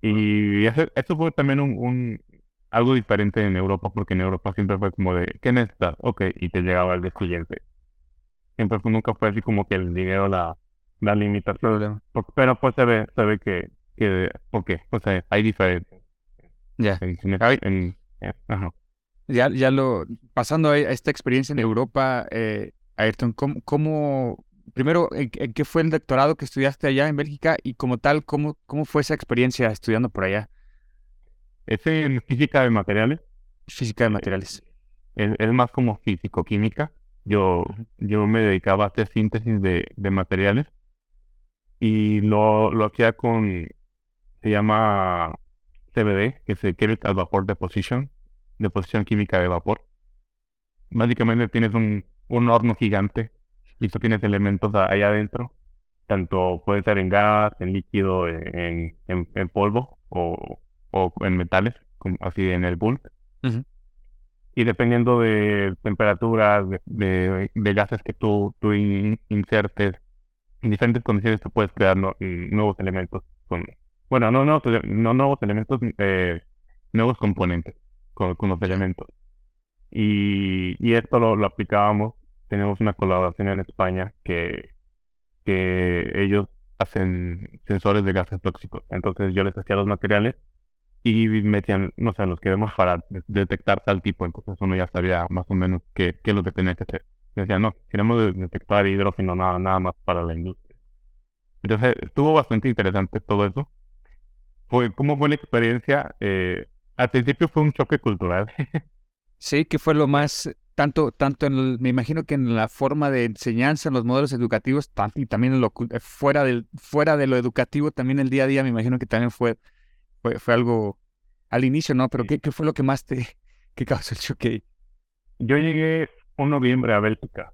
Y eso, eso fue también un, un algo diferente en Europa porque en Europa siempre fue como de, ¿qué necesitas? Ok, y te llegaba el siguiente. Siempre fue, nunca fue así como que el dinero la, la limitación. Pero pues se ve, se ve que, que ¿por qué? Pues hay diferencias. Ya. En, en- en- ajá. Ya, ya lo, pasando a esta experiencia en Europa, eh, Ayrton, ¿cómo, cómo- primero, ¿en, en qué fue el doctorado que estudiaste allá en Bélgica y como tal, cómo, cómo fue esa experiencia estudiando por allá? Es en física de materiales. Física de materiales. Es, es más como físico-química. Yo, yo me dedicaba a hacer síntesis de, de materiales y lo, lo hacía con, se llama CVD, que es el Chemical Vapor Deposition, deposición química de vapor. Básicamente tienes un, un horno gigante y tú tienes elementos a- ahí adentro, tanto puede ser en gas, en líquido, en, en, en polvo o, o en metales, como así en el bulk. Ujú. Y dependiendo de temperaturas, de, de, de gases que tú, tú in- insertes, en diferentes condiciones tú puedes crear no- nuevos elementos. Con, bueno, no, no, no nuevos elementos, eh, nuevos componentes con, los elementos. Y, y esto lo, lo aplicábamos. Tenemos una colaboración en España que, que ellos hacen sensores de gases tóxicos. Entonces yo les hacía los materiales y metían, no sé, los queremos para de- detectar tal tipo. Entonces uno ya sabía más o menos qué, qué es lo que tenía que hacer. Decían, no, queremos de- detectar hidrógeno, nada, nada más para la industria. Entonces estuvo bastante interesante todo eso. Fue, ¿cómo fue la experiencia? Eh, al principio fue un choque cultural. Sí, que fue lo más, tanto, tanto en, el- me imagino que en la forma de enseñanza, en los modelos educativos, y también en lo, eh, fuera, del, fuera de lo educativo, también el día a día, me imagino que también fue, fue, fue algo al inicio, ¿no? Pero ¿qué, qué fue lo que más te, que causó el choque? Yo llegué un noviembre a Bélgica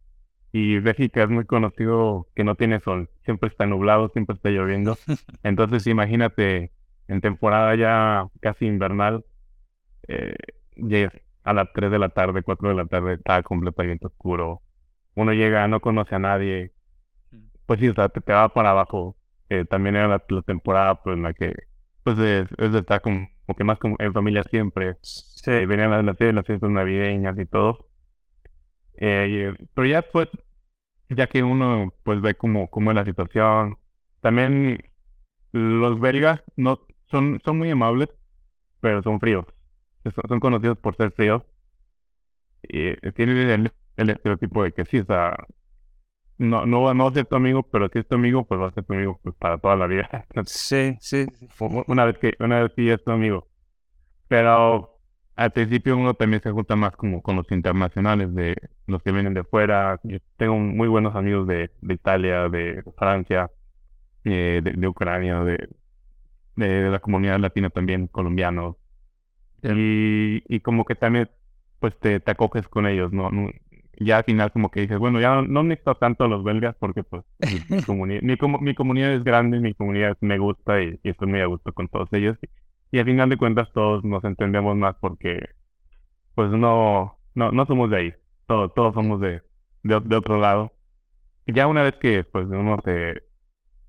y Bélgica es muy conocido que no tiene sol, siempre está nublado, siempre está lloviendo. Entonces imagínate en temporada ya casi invernal, eh, a las 3 de la tarde, 4 de la tarde, está completamente oscuro. Uno llega, no conoce a nadie, pues sí, o sea, te, te va para abajo. Eh, también era la, la temporada pues, en la que pues es, es de estar como, como que más como en familia siempre. Eh, venían las, las, las fiestas navideñas y todo. Eh, pero ya pues, ya que uno pues ve cómo, cómo es la situación, también los belgas no son, son muy amables, pero son fríos. Son, son conocidos por ser fríos. Y tienen el, el estereotipo de que sí, o sea, no, no, va- no va a ser tu amigo, pero si es tu amigo, pues va a ser tu amigo pues, para toda la vida. Sí, sí. Una vez que, una vez que ya es tu amigo. Pero al principio uno también se junta más como con los internacionales, de los que vienen de fuera. Yo tengo muy buenos amigos de, de Italia, de Francia, eh, de, de Ucrania, de, de la comunidad latina también, colombianos. Y, y como que también pues te, te acoges con ellos, ¿no? Ya al final como que dices, bueno, ya no, no necesito tanto a los belgas porque pues mi, comuni- mi, comu- mi comunidad es grande, mi comunidad me gusta y, y estoy muy a gusto con todos ellos. Y al final de cuentas todos nos entendemos más porque pues no, no, no somos de ahí, todos, todos somos de, de, de otro lado. Y ya una vez que pues uno te,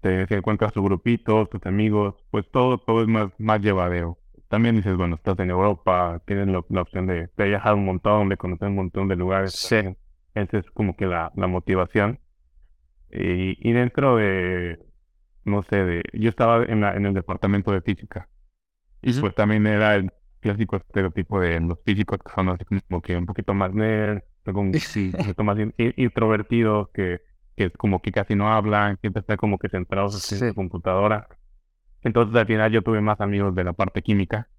te, se encuentra su grupito, tus amigos, pues todo, todo es más, más llevadero. También dices, bueno, estás en Europa, tienes la, la opción de, de viajar un montón, de conocer un montón de lugares. Sí. Esa es como que la, la motivación. Y, y dentro de, no sé, de, yo estaba en, la, en el departamento de física. Y pues también era el clásico estereotipo de los físicos que son así como que un poquito más nerd, un poquito más in- in- introvertidos, que, que como que casi no hablan, siempre están como que centrados en Sí. su computadora. Entonces al final yo tuve más amigos de la parte química,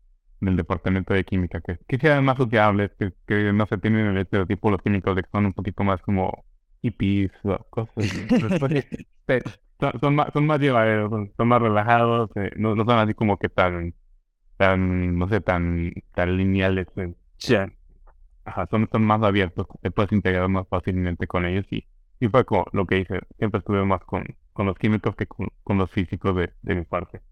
del departamento de química, que, que eran más sociables, que, que no se tienen el estereotipo los químicos de que son un poquito más como hippies o cosas pues, son, son más, son más llevaderos, son, son más relajados, eh, no, no son así como que tan, tan, no sé, tan, tan lineales. eh. Ajá, son, son más abiertos, te puedes integrar más fácilmente con ellos y, y fue como lo que hice, siempre estuve más con, con los químicos que con, con los físicos de, de mi parte.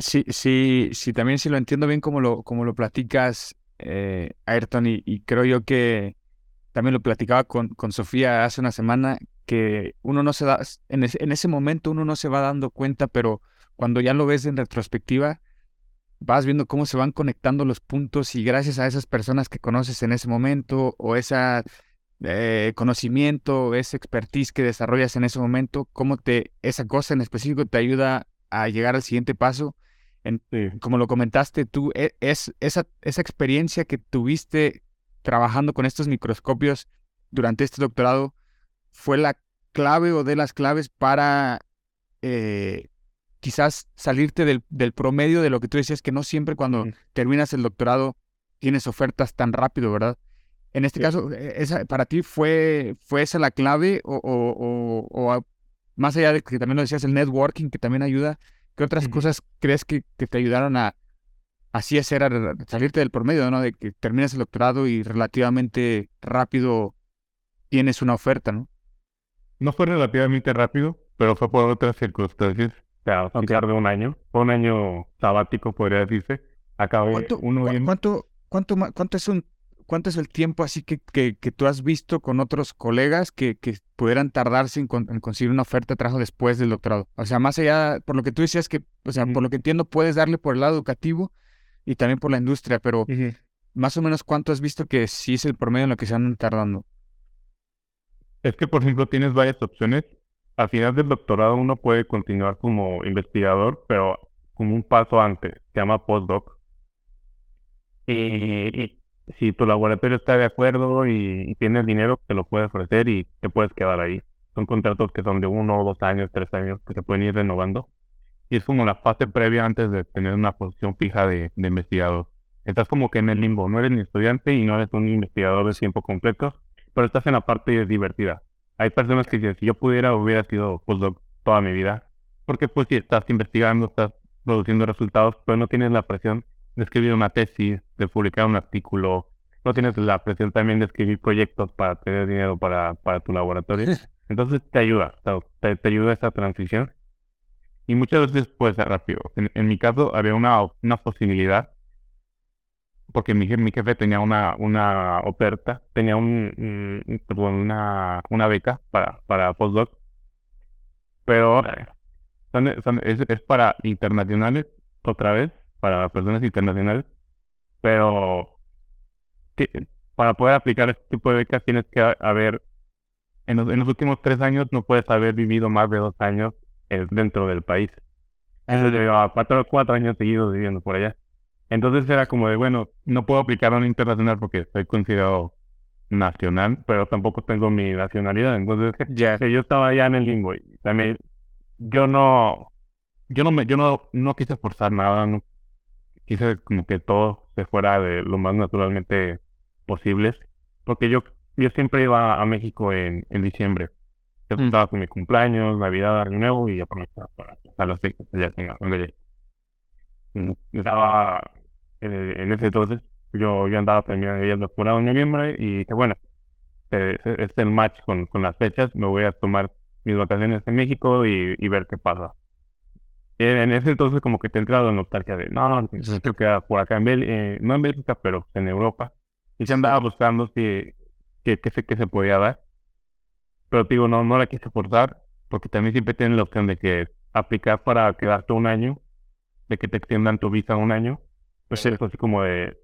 Sí, sí, sí, también sí lo entiendo bien como lo, como lo platicas, eh, Ayrton, y, creo yo que también lo platicaba con, con Sofía hace una semana, que uno no se da, en ese, en ese momento uno no se va dando cuenta, pero cuando ya lo ves en retrospectiva, vas viendo cómo se van conectando los puntos y gracias a esas personas que conoces en ese momento o ese conocimiento, esa expertise que desarrollas en ese momento, cómo te, esa cosa en específico te ayuda a llegar al siguiente paso. En, Sí, como lo comentaste tú, e- es esa, esa experiencia que tuviste trabajando con estos microscopios durante este doctorado fue la clave o de las claves para eh, quizás salirte del, del promedio de lo que tú decías, que no siempre cuando terminas el doctorado tienes ofertas tan rápido, ¿verdad? En este Sí. caso, e- esa, ¿para ti fue, fue esa la clave o, o- o- o a- más allá de que también lo decías, el networking que también ayuda, ¿qué otras cosas crees que, que te ayudaron a así hacer, a salirte del promedio, ¿no? De que terminas el doctorado y relativamente rápido tienes una oferta, ¿no? No fue relativamente rápido, pero fue por otras circunstancias. O sea, sí tardé un año. Fue un año sabático, podría decirse. Acabé ¿Cuánto, uno cuánto, cuánto, cuánto es un, cuánto es el tiempo así que, que, que tú has visto con otros colegas que, que pudieran tardarse en, con- en conseguir una oferta de trabajo después del doctorado? O sea, más allá, por lo que tú decías que, o sea, por lo que entiendo, puedes darle por el lado educativo y también por la industria, pero más o menos cuánto has visto que sí es el promedio en lo que se van tardando. Es que, por ejemplo, tienes varias opciones. Al final del doctorado uno puede continuar como investigador, pero como un paso antes. Se llama postdoc. Y, y si tu laboratorio está de acuerdo y, y tienes dinero, te lo puede ofrecer y te puedes quedar ahí. Son contratos que son de uno, dos años, tres años, que se pueden ir renovando. Y es como la fase previa antes de tener una posición fija de, de investigador. Estás como que en el limbo. No eres ni estudiante y no eres un investigador de tiempo completo, pero estás en la parte divertida. Hay personas que dicen, si yo pudiera, hubiera sido postdoc toda mi vida. Porque pues si estás investigando, estás produciendo resultados, pero no tienes la presión de escribir una tesis, de publicar un artículo, no tienes la presión también de escribir proyectos para tener dinero para, para tu laboratorio. Entonces te ayuda, te, te ayuda esa transición. Y muchas veces puede ser rápido. En, en mi caso había una, una posibilidad, porque mi, mi jefe tenía una, una oferta, tenía un, un- perdón, una, una beca para, para postdoc, pero son- son- es, es para internacionales, otra vez, para personas internacionales, pero para poder aplicar este tipo de becas tienes que ha- haber, en los, en los últimos tres años no puedes haber vivido más de dos años eh, dentro del país. Entonces llevaba cuatro, cuatro años seguidos viviendo por allá. Entonces era como de, bueno, no puedo aplicar a un internacional porque soy considerado nacional, pero tampoco tengo mi nacionalidad. Entonces que yo estaba ya en el limbo y también yo no, yo no me, yo no, no quise forzar nada, no quise como que todo fuera de lo más naturalmente posibles, porque yo, yo siempre iba a México en, en diciembre. Yo Mm. estaba con mi cumpleaños, Navidad, Año Nuevo y aprovechaba para pasar las fechas allá. Mm, Estaba eh, en ese entonces, yo, yo andaba terminando el doctorado en noviembre y dije, bueno, eh, es es el match con, con las fechas, me voy a tomar mis vacaciones en México y, y ver qué pasa. En, en ese entonces como que te entraba la nostalgia de, no, no, creo que era por acá en Bélgica, no en Bélgica, pero en Europa. Y se andaba buscando si, que, que, se, que se podía dar. Pero digo, no, no la quise forzar, porque también siempre tienes la opción de que aplicar para quedarte un año, de que te extiendan tu visa un año. Pues es así como de,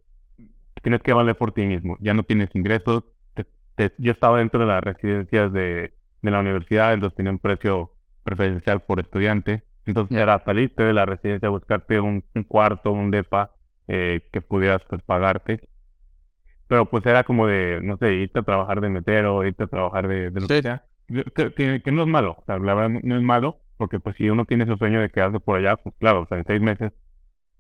tienes que valer por ti mismo. Ya no tienes ingresos, te, te- yo estaba dentro de las residencias de, de la universidad, entonces tenía un precio preferencial por estudiante. Entonces Ya. era salirte de la residencia, buscarte un, un cuarto, un depa eh, que pudieras pues, pagarte. Pero pues era como de, no sé, irte a trabajar de metero, irte a trabajar de, de lo que sea. Que, que- que no es malo, o sea, la verdad no- es malo, porque pues si uno tiene ese sueño de quedarse por allá, pues claro, o sea, en seis meses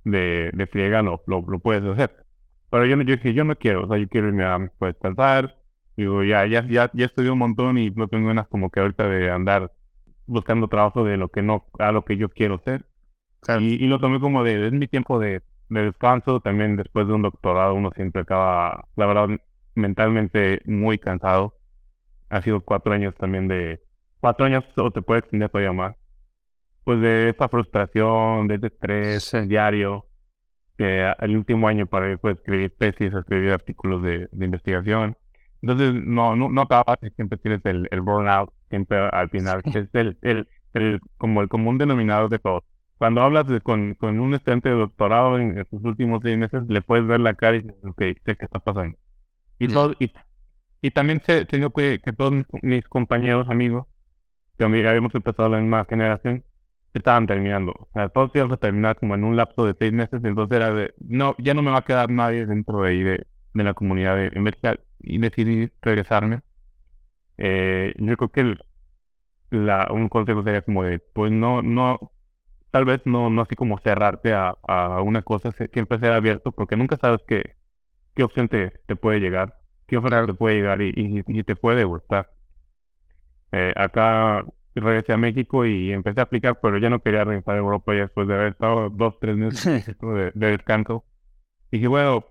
de, de friega lo, lo, lo puedes hacer. Pero yo, yo dije, yo no quiero, o sea, yo quiero irme a pues, descansar. Digo, ya, ya, ya, ya estudié un montón y no tengo ganas como que ahorita de andar buscando trabajo de lo que no, a lo que yo quiero ser. Claro. Y, y lo tomé como de, es mi tiempo de, de descanso. También después de un doctorado uno siempre acaba, la verdad, mentalmente muy cansado. Ha sido cuatro años también de, cuatro años o te puede extender todavía más. Pues de esa frustración, de ese estrés Sí. diario, que el último año para ir pues, escribir tesis, escribir artículos de, de investigación. Entonces, no, no, no acabas siempre tienes el, el burnout, siempre al final, que es el, el, el, como el común denominador de todo. Cuando hablas de- con, con un estudiante de doctorado en, en sus últimos seis meses, le puedes ver la cara y dices, ok, sé qué está pasando. Y, Ya. todo, y, y también sé, tengo que, que todos mis, mis compañeros, amigos, que habíamos empezado la misma generación, estaban terminando. O sea, todos íbamos a terminar como en un lapso de seis meses, entonces era de, no, ya no me va a quedar nadie dentro de ahí de, de la comunidad de investigar y decidí regresarme. Eh, yo creo que el- la, un consejo sería como de, pues no, no, tal vez no, no así como cerrarte a, a una cosa, siempre ser abierto, porque nunca sabes qué, qué opción te, te puede llegar, qué oferta te puede llegar y, y, y te puede gustar. Eh, acá regresé a México y empecé a aplicar, pero ya no quería regresar a Europa ya después de haber estado dos, tres meses de, de descanso. Dije, bueno,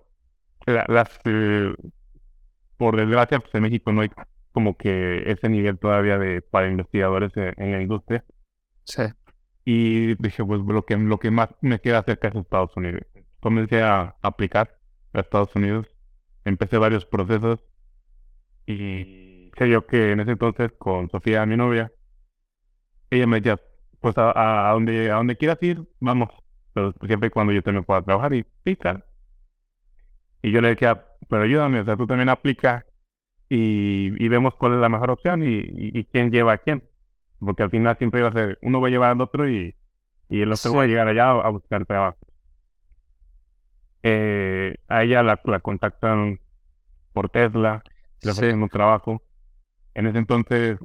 la- las, eh, por desgracia, pues en México no hay como que ese nivel todavía de para investigadores en, en la industria. Sí. Y dije, pues lo que, lo que más me queda cerca es Estados Unidos. Comencé a aplicar a Estados Unidos, empecé varios procesos y sé yo que en ese entonces con Sofía, mi novia, ella me decía, pues a, a, a donde, a donde quieras ir, vamos, pero siempre y cuando yo también pueda trabajar y claro. Y yo le decía, pero ayúdame, o sea, tú también aplica y, y vemos cuál es la mejor opción y, y, y quién lleva a quién. Porque al final siempre iba a ser, uno va a llevar al otro y, y el otro Sí. va a llegar allá a, a buscar trabajo. Eh, a ella la, la contactan por Tesla, le Sí. ofrecen un trabajo. En ese entonces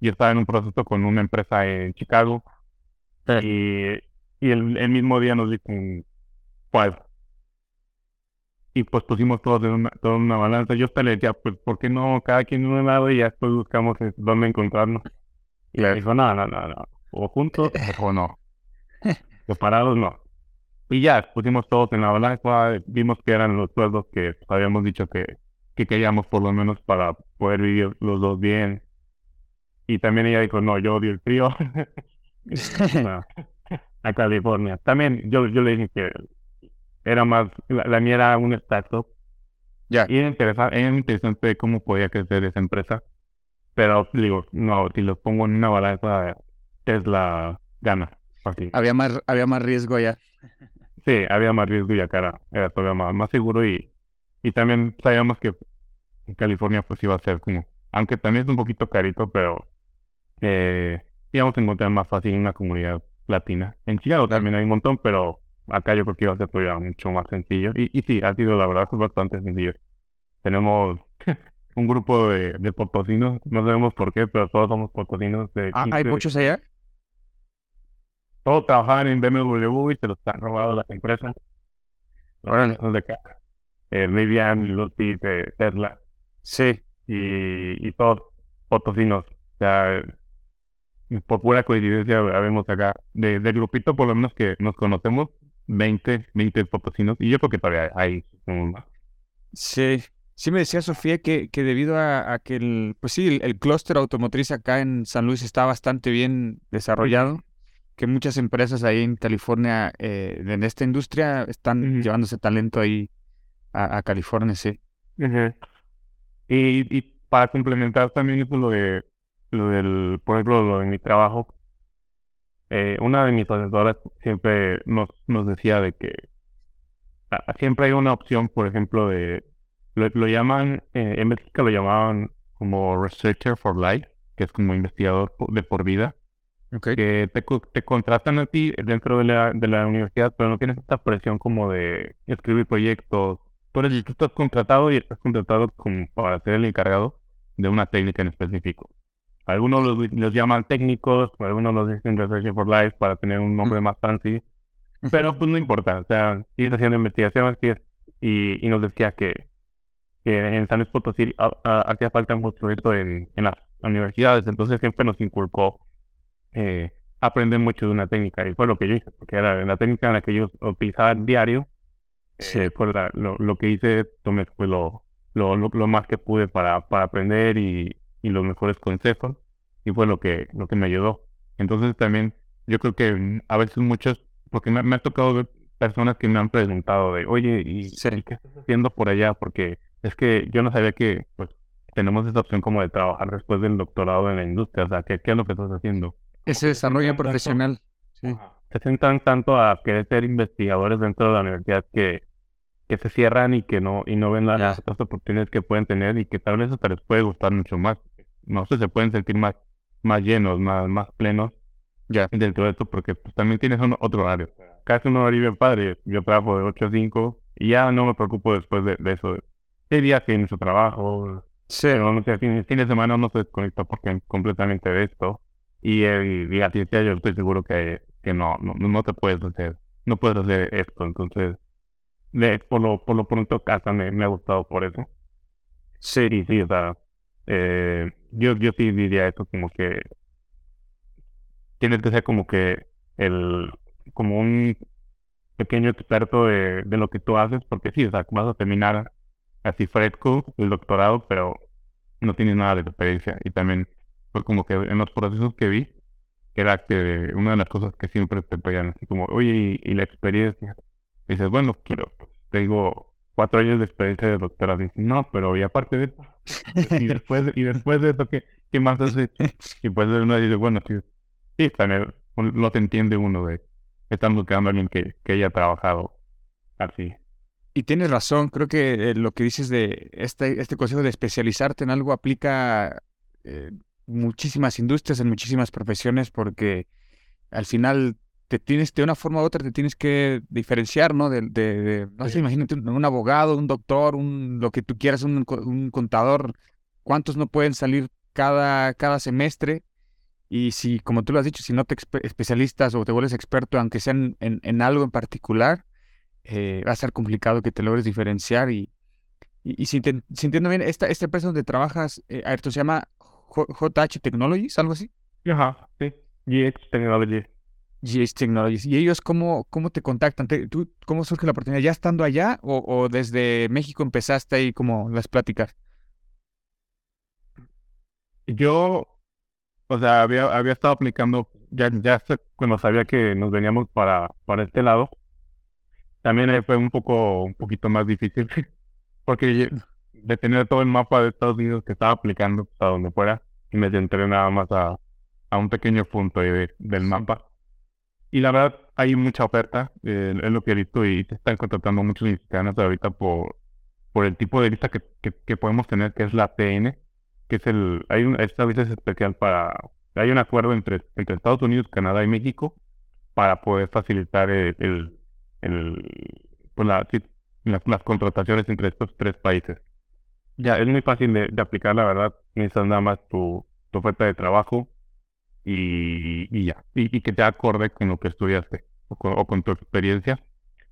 yo estaba en un proceso con una empresa en Chicago y, y el, el mismo día nos dicen, pues, y pues pusimos todos en una, todo en una balanza. Yo hasta le decía, pues, ¿por qué no cada quien en un lado y ya después buscamos eh, dónde encontrarnos? Y le dijo, no, no, no, no, o juntos o no, separados no. Y ya, pusimos todos en la balanza, vimos que eran los sueldos que habíamos dicho que, que queríamos por lo menos para poder vivir los dos bien. Y también ella dijo, no, yo odio el frío. No, a California. También yo, yo le dije que era más, la, la mía era un startup. Ya. Y era interesante, era interesante cómo podía crecer esa empresa. Pero digo, no, si lo pongo en una balanza, Tesla gana. Así. Había más, había más riesgo allá. Sí, había más riesgo y acá era, era todavía más, más seguro y, y también sabíamos que en California pues iba a ser como, aunque también es un poquito carito, pero eh, íbamos a encontrar más fácil una comunidad latina. En Chicago Claro. también hay un montón, pero acá yo creo que iba a ser todavía mucho más sencillo. Y, y sí, ha sido la verdad bastante sencillo. Tenemos un grupo de, de potosinos, no sabemos por qué, pero todos somos potosinos de Ah, ¿Hay 15 muchos allá? todos trabajaban en BMW y se los han robado las empresas. Los Órale. empresas de acá. Eh, Rivian, Lucy, de Tesla Sí. y, y todos potosinos. O sea, eh, por pura coincidencia vemos acá, de, del grupito por lo menos que nos conocemos, 20, 20 potosinos. Y yo creo que todavía hay somos más. Sí. Sí me decía Sofía que, que debido a, a que el, pues sí, el, el clúster automotriz acá en San Luis está bastante bien desarrollado, que muchas empresas ahí en California eh, en esta industria están llevándose talento ahí a, a California, sí. Y, y para complementar también eso lo de lo del, por ejemplo, lo de mi trabajo, eh, una de mis asesoras siempre nos, nos decía de que ah, siempre hay una opción, por ejemplo, de lo, lo llaman, eh, en México lo llamaban como Researcher for Life, que es como investigador de por vida, Ok. que te, te contratan a ti dentro de la, de la universidad, pero no tienes esta presión como de escribir proyectos. Tú, eres- tú estás contratado y estás contratado como para ser el encargado de una técnica en específico. Algunos los, los llaman técnicos, algunos los dicen Researcher for Life para tener un nombre más fancy, pero pues no importa, o sea, sigues haciendo investigación sigues- y, y nos decía que, que en San Luis Potosí ha- ha- hacía falta mucho esto en, en las universidades, entonces siempre nos inculcó eh, aprender mucho de una técnica y fue lo que yo hice, porque era la técnica en la que yo utilizaba diario, eh, fue la- lo, lo que hice, tomé lo, lo, lo, lo más que pude para, para aprender y, y los mejores consejos y fue lo que, lo que me ayudó. Entonces también yo creo que mm, a veces muchos, porque me, me ha tocado ver personas que me han preguntado de, oye, ¿y, Sí. ¿y qué estás haciendo por allá? Porque es que yo no sabía que pues tenemos esa opción como de trabajar después del doctorado en la industria, o sea, ¿qué, qué es lo que estás haciendo? Ese desarrollo profesional. Sí. Se sientan tanto a querer ser investigadores dentro de la universidad que, que se cierran y que no, y no ven las otras oportunidades que pueden tener y que tal vez hasta les puede gustar mucho más. No sé, se pueden sentir más, más llenos, más, más plenos Ya. dentro de esto porque pues, también tienes un, otro horario. Casi un horario bien padre. Yo trabajo de 8 a 5 y ya no me preocupo después de, de eso. Hay días que hay mucho trabajo, Sí. pero no sé, fin, fin de semana no se desconecta porque completamente de esto. Y el día siguiente yo estoy seguro que, que no, no, no te puedes hacer, no puedes hacer esto. Entonces, de, por lo, por lo pronto casa me, me ha gustado por eso. Sí. Y sí, o sea, eh, yo, yo sí diría eso como que tienes que ser como que el, como un pequeño experto de, de lo que tú haces, porque sí, vas a terminar así fresco el doctorado, pero no tienes nada de experiencia. Y también fue como que en los procesos que vi, era que una de las cosas que siempre te pedían, así como, oye, ¿y, la experiencia? Dices, bueno, quiero, tengo cuatro años de experiencia de doctorado. Y dices, no, pero y aparte de eso, y después, y después de eso, ¿qué, qué más has hecho? Y pues uno dice, bueno, sí, sí, también lo te entiende uno de están buscando a alguien que, que haya trabajado así. Y tienes razón, creo que eh, lo que dices de este, este consejo de especializarte en algo aplica eh, muchísimas industrias, en muchísimas profesiones, porque al final te tienes, de una forma u otra, te tienes que diferenciar, ¿no? De, de, de- no sé, Sí. imagínate un, un abogado, un doctor, un, lo que tú quieras, un, un contador, ¿cuántos no pueden salir cada, cada semestre? Y si, como tú lo has dicho, si no te espe- especialistas o te vuelves experto, aunque sea en, en, en algo en particular, eh, va a ser complicado que te logres diferenciar. Y, y, y si, te- si entiendo bien, esta, esta empresa donde trabajas, eh, Ayrton, se llama J- JH Technologies, algo así. Ajá, sí. GH Technology. GH Technologies. ¿Y ellos cómo, cómo te contactan? ¿Tú, ¿Cómo surge la oportunidad? ¿Ya estando allá o, o desde México empezaste ahí como las pláticas? Yo, o sea, había, había estado aplicando, ya, ya cuando sabía que nos veníamos para, para este lado, también fue un poco, un poquito más difícil, porque de tener todo el mapa de Estados Unidos que estaba aplicando pues, a donde fuera, y me centré nada más a, a un pequeño punto de- del mapa. Y la verdad, hay mucha oferta, eh, es lo que he visto, y se están contratando muchos mexicanos ahorita por, por el tipo de visa que, que, podemos tener, que es la TN, que es el, hay un, esta visa es especial para, hay un acuerdo entre, entre Estados Unidos, Canadá y México para poder facilitar el, el, pues la- sí, la- las contrataciones entre estos tres países. Ya, es muy fácil de, de aplicar, la verdad, necesitas nada más tu, tu oferta de trabajo y, y ya, y, y que te acorde con lo que estudiaste o con, o con tu experiencia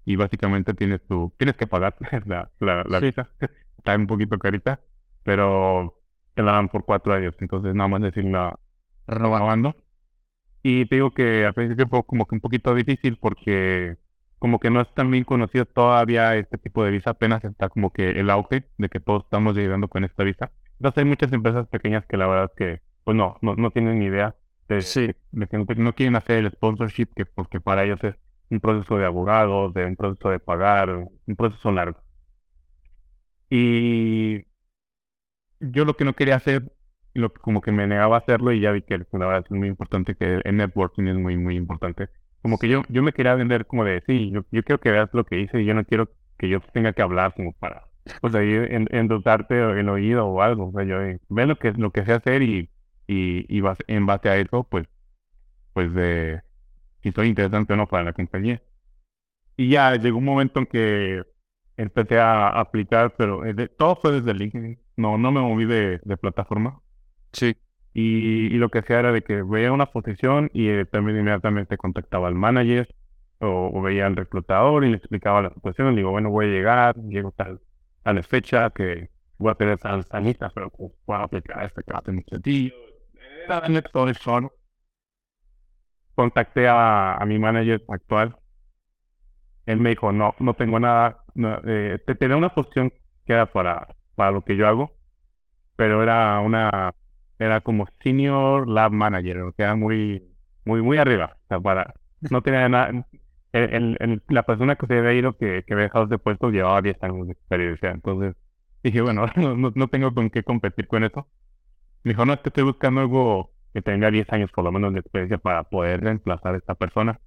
y básicamente tienes tu, tienes que pagar la, la, la Sí. visa, está un poquito carita, pero te la dan por cuatro años, entonces nada más decirla renovando. Y te digo que al principio fue como que un poquito difícil porque como que no es tan bien conocido todavía este tipo de visa, apenas está como que el auge de que todos estamos llegando con esta visa. Entonces hay muchas empresas pequeñas que la verdad que pues no, no, no tienen ni idea de, Sí. de que no, quieren hacer el sponsorship, que porque para ellos es un proceso de abogados, de un proceso de pagar, un proceso largo. Y yo lo que no quería hacer, lo, como que me negaba a hacerlo y ya vi que la verdad es muy importante, que el networking es muy, muy importante. Como que yo, yo me quería vender como de, sí, yo, yo quiero que veas lo que hice y yo no quiero que yo tenga que hablar como para, pues ahí en, endulzarte el oído o algo. O sea, yo ve lo que, lo que sé hacer y, y, y base- en base a eso, pues, pues de si soy interesante o no para la compañía. Y ya llegó un momento en que empecé a aplicar, pero de- todo fue desde LinkedIn. No, no me moví de, de plataforma. Sí. Y, y lo que hacía era de que veía una posición y eh, también inmediatamente contactaba al manager o, o veía al reclutador y le explicaba la situación. Le digo, bueno, voy a llegar, llego tal, a la fecha que voy a tener tal sanita, pero pues, voy a aplicar este caso en sentido. Darle todo eso, ¿no? Contacté a, a mi manager actual. Él me dijo, no, no tengo nada. Eh, te tenía una posición que era para, para lo que yo hago, pero era una era como senior lab manager, o sea, muy, muy, muy arriba. O sea, para, no tenía nada. la persona que se había ido, que, que había dejado ese puesto, llevaba 10 años de experiencia. Entonces dije, bueno, no, no, no tengo con qué competir con eso. Dijo, no, es que estoy buscando algo que tenga 10 años por lo menos de experiencia para poder reemplazar a esta persona.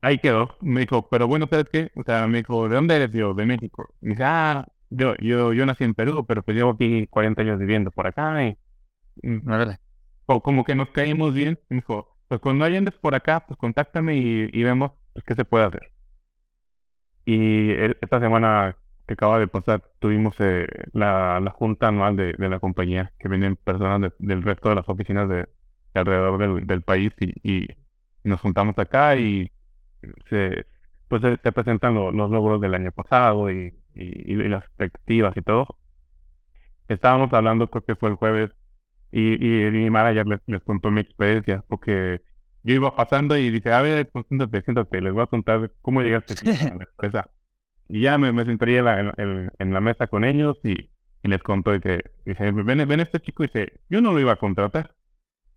Ahí quedó. Me dijo, pero bueno, ¿sabes qué? O sea, me dijo, ¿de dónde eres? Yo, de México. Me dice, ah, yo, yo, yo nací en Perú, pero pues llevo aquí 40 años viviendo por acá y mm, o como que nos caímos bien. Me dijo, pues cuando hay andes por acá, pues contáctame y, y vemos pues, qué se puede hacer. Y e- esta semana que acaba de pasar, tuvimos eh, la, la junta anual de, de la compañía, que vienen personas de- del resto de las oficinas de, de alrededor del, del país y, nos juntamos acá y se, pues se, se presentan lo- los logros del año pasado y, y, las expectativas y todo. Estábamos hablando, creo que fue el jueves, y, y mi manager les, les contó mi experiencia, porque yo iba pasando y dice, a ver, pues, siéntate, siéntate, les voy a contar cómo llegaste a la empresa. Y ya me, me sentaría en la, en, en- en la mesa con ellos y, y les contó, dice, dice, ven, ven este chico, dice, yo no lo iba a contratar.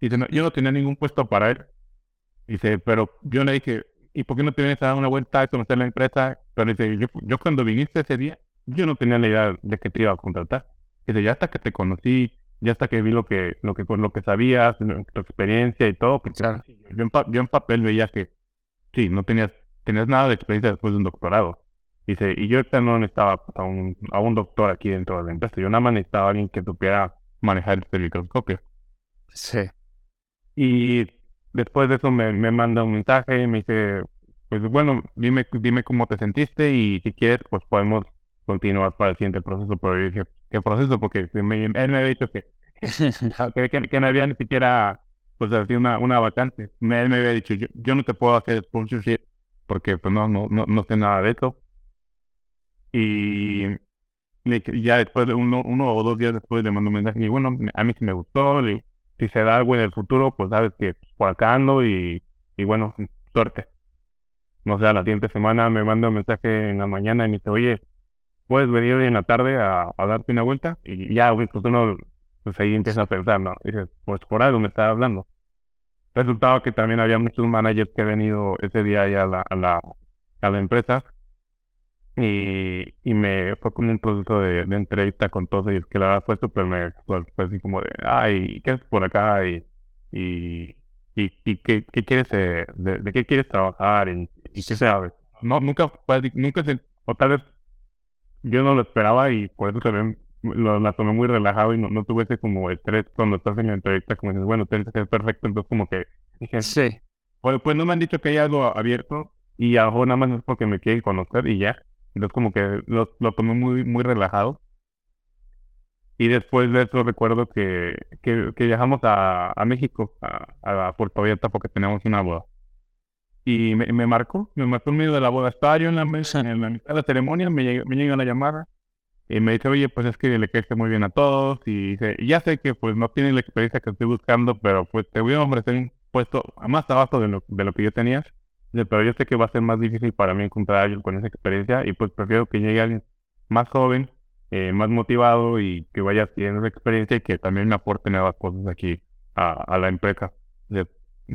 Dice, no, yo no tenía ningún puesto para él. Dice, pero yo le dije, ¿y por qué no te vienes a dar una vuelta a conocer la empresa? Pero dice, yo, yo cuando viniste ese día, yo no tenía la idea de que te iba a contratar. Dice, ya hasta que te conocí, ya hasta que vi lo que, lo que, lo que sabías, tu experiencia y todo, porque Claro. yo en, yo en papel veía que sí, no tenías, tenías nada de experiencia después de un doctorado. Dice, y yo no necesitaba a un, a un doctor aquí dentro de la empresa, yo nada más necesitaba a alguien que supiera manejar el microscopio. Sí. Y después de eso me, me manda un mensaje y me dice, pues bueno, dime, dime cómo te sentiste y si quieres, pues podemos continuar para el siguiente proceso. Pero yo dije, ¿qué proceso? Porque me- él me había dicho que, que, que- que no había ni siquiera, pues así una, una vacante. Me, él me había dicho, yo, yo no te puedo hacer sponsorship porque pues no, no, no, no sé nada de eso. Y ya después de uno, uno o dos días después le mando un mensaje y bueno, a mí sí me gustó, le- si se da algo en el futuro, pues sabes que por acá ando y, y bueno, suerte. No sé, a la siguiente semana me manda un mensaje en la mañana y me dice, oye, ¿puedes venir hoy en la tarde a, a darte una vuelta? Y ya, pues uno, pues ahí empieza a pensar, ¿no? Dices, pues por algo me estaba hablando. Resultaba que también había muchos managers que han venido ese día ya a la, a la, a la empresa y, y me fue como un proceso de, de entrevista con todos ellos que la verdad fue súper mega. Fue así como de, ay, ¿qué haces por acá? Y, y, y, y ¿qué, qué quieres, eh, de, de qué quieres trabajar? Y, y qué sabes. No, nunca nunca se, o tal vez yo no lo esperaba y por eso también lo, la tomé muy relajado y no, no tuve ese como estrés cuando estás en la entrevista, como dices, bueno, tienes que ser perfecto, entonces como que dije, Sí. pues, pues no me han dicho que hay algo abierto y a lo mejor nada más es porque me quieren conocer y ya. Entonces como que lo, lo tomé muy, muy relajado. Y después de eso recuerdo que, que, que viajamos a, a México, a, a Puerto Vallarta porque teníamos una boda. Y me, me marcó, me marcó en medio de la boda. Estaba yo en la mesa, en la mitad de la ceremonia, me llega, me llega la llamada y me dice, oye, pues es que le caíste muy bien a todos y dice, ya sé que pues no tienes la experiencia que estoy buscando, pero pues te voy a ofrecer un puesto más abajo de lo, de lo que yo tenía. Pero yo sé que va a ser más difícil para mí encontrar a alguien con esa experiencia y pues prefiero que llegue alguien más joven, eh, más motivado y que vaya teniendo esa experiencia y que también me aporte nuevas cosas aquí a, a la empresa.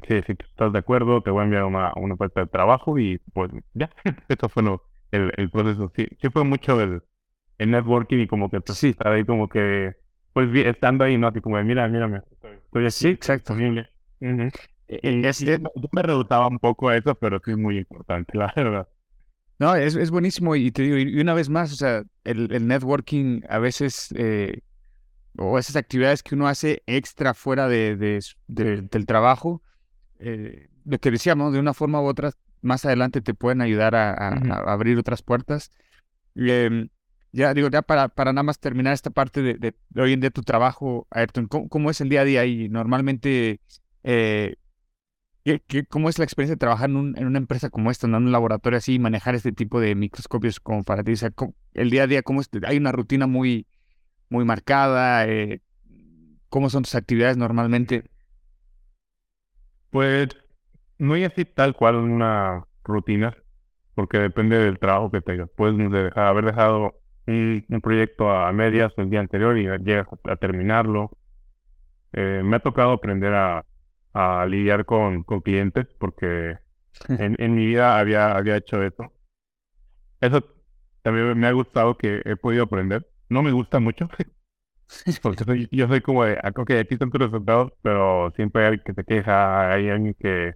Sí, si tú estás de acuerdo, te voy a enviar una, una oferta de trabajo y pues ya, eso fue lo, el, el proceso. Sí, sí fue mucho el, el networking y como que pues, Sí. estar ahí como que, pues estando ahí, ¿no? Así como de, mira, mírame, estoy, estoy aquí, Sí, exacto. disponible". Ujú. Y Y es- sí, yo me redutaba un poco a eso, pero es muy importante, la verdad. No, es, es buenísimo y te digo, y una vez más, o sea, el, el networking a veces, eh, o esas actividades que uno hace extra fuera de, de s- de- del trabajo, eh, lo que decíamos, de una forma u otra, más adelante te pueden ayudar a, a- Ujú. a abrir otras puertas. Em, ya digo, ya para, para nada más terminar esta parte de, de- de hoy en día tu trabajo, Ayrton, ¿cómo, cómo es el día a día? Y normalmente, eh, ¿qué- qué- cómo es la experiencia de trabajar en, un- en una empresa como esta, en un laboratorio así, manejar este tipo de microscopios como para ti? O sea, ¿cómo- el día a día, ¿cómo es? ¿Hay una rutina muy, marcada? Eh, ¿cómo son tus actividades normalmente? Pues no hay así tal cual una rutina, porque depende del trabajo que tengas. Puedes haber dejado un, proyecto a medias el día anterior y llegas a, a terminarlo. Eh, me ha tocado aprender a, a lidiar con, con clientes, porque en, en mi vida había, había hecho eso. Eso también me ha gustado que he podido aprender. No me gusta mucho, porque soy- yo soy como de, "Ah, ok, aquí están tus resultados, pero siempre hay alguien que se queja, hay alguien que,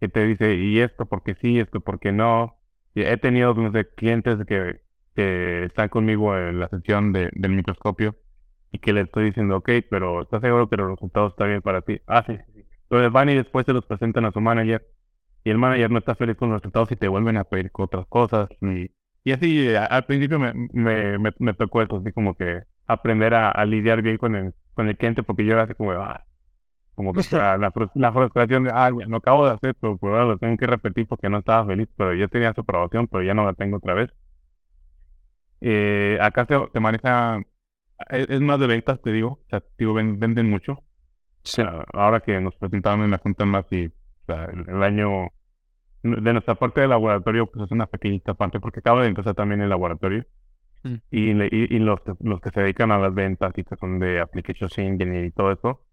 que te dice, y esto porque sí, esto porque no. Y he tenido, no sé, clientes que, que están conmigo en la sesión de, del microscopio y que le estoy diciendo, ok, pero ¿estás seguro que los resultados están bien para ti? Ah, sí. Entonces van y después se los presentan a su manager y el manager no está feliz con los resultados y te vuelven a pedir otras cosas. Y, y así, a- al principio me, me, me, me tocó eso, así como que aprender a, a lidiar bien con el, con el cliente, porque yo era así como, ah, como que la, la, la frustración de, ah, no acabo de hacer pero ahora lo tengo que repetir porque no estaba feliz, pero yo tenía su aprobación, pero ya no la tengo otra vez. Eh, acá se, se maneja, es, es más de ventas, te digo, o sea, digo, ven- venden mucho. Ah, ahora que nos presentaron en la junta más y o sea, el, el año de nuestra parte del laboratorio pues es una pequeñita parte porque acaba de empezar también el laboratorio. Mm. y, y, y los, los que se dedican a las ventas y que son de application engineer y todo eso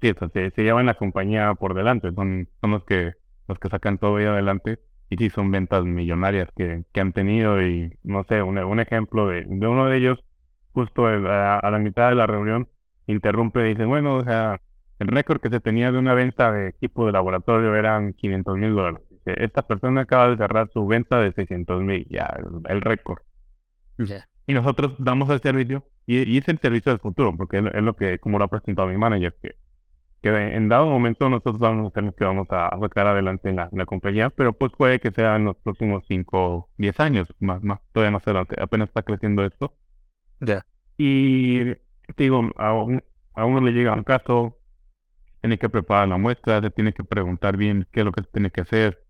sí, o sea, se, se llevan la compañía por delante. Son, son los que los que sacan todo ahí adelante. Y sí son ventas millonarias que, que han tenido. Y no sé un, un ejemplo de, de uno de ellos justo el- a, a la mitad de la reunión interrumpe y dice bueno o sea el récord que se tenía de una venta de equipo de laboratorio eran 500 mil dólares. Esta persona acaba de cerrar su venta de 600 mil, ya, el, récord. Y nosotros damos el servicio, y, y es el servicio del futuro, porque es, es lo que, como lo ha presentado mi manager, que, que en dado momento nosotros vamos a ser los que vamos a sacar adelante en la, en la compañía, pero pues puede que sea en los próximos 5 o 10 años, más, más, todavía más adelante, apenas está creciendo esto. Ya. Y te digo, a, un- a uno le llega un caso, tiene que preparar la muestra, se tiene que preguntar bien qué es lo que se tiene que hacer.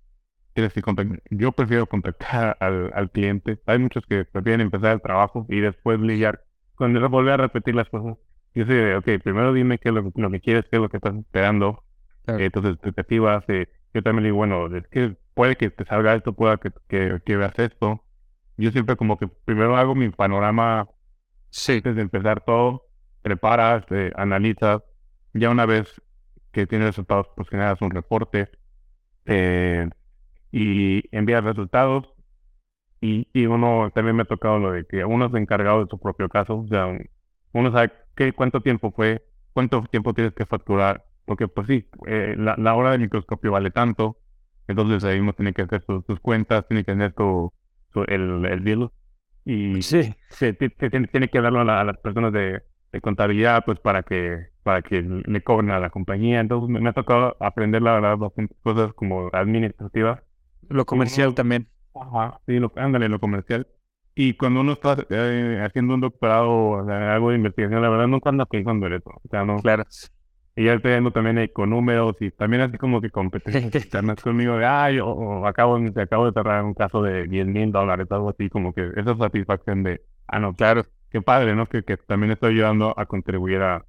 Tienes que contact- Yo prefiero contactar al, al cliente. Hay muchos que prefieren empezar el trabajo y después lidiar con volver a repetir las cosas. Yo de, ok, primero dime qué es lo, lo que quieres, qué es lo que estás esperando, Claro. eh, tus expectativas. eh, yo también digo, bueno, es que puede que te salga esto, pueda que, que, que veas esto. Yo siempre como que primero hago mi panorama Sí. antes de empezar todo, preparas, eh, analizas, ya una vez que tienes resultados, pues generas un reporte eh, y envías resultados y, y uno también me ha tocado lo de que uno es encargado de su propio caso, o sea, uno sabe qué, cuánto tiempo fue, cuánto tiempo tienes que facturar, porque pues sí, eh, la, la hora del microscopio vale tanto, entonces ahí uno tiene que hacer sus, sus cuentas, tiene que tener su, su- el, el bill y Sí. se, se tiene, tiene que darlo a, la- a las personas de, de contabilidad pues para que para que le cobren a la compañía entonces me, me ha tocado aprender la verdad bastantes cosas como administrativas Lo comercial uno- también. Ajá. sí lo, ándale lo comercial y cuando uno está eh, haciendo un doctorado o sea, algo de investigación la verdad nunca ando pensando en eso o sea no Claro. y ya estoy viendo también ahí con números y también así como que competencias externas conmigo de, ay, o, o acabo, de- acabo de cerrar un caso de 10 mil dólares, algo así, como que esa satisfacción de, ah, no, Claro. qué padre, ¿no? Que, que también estoy ayudando a contribuir a,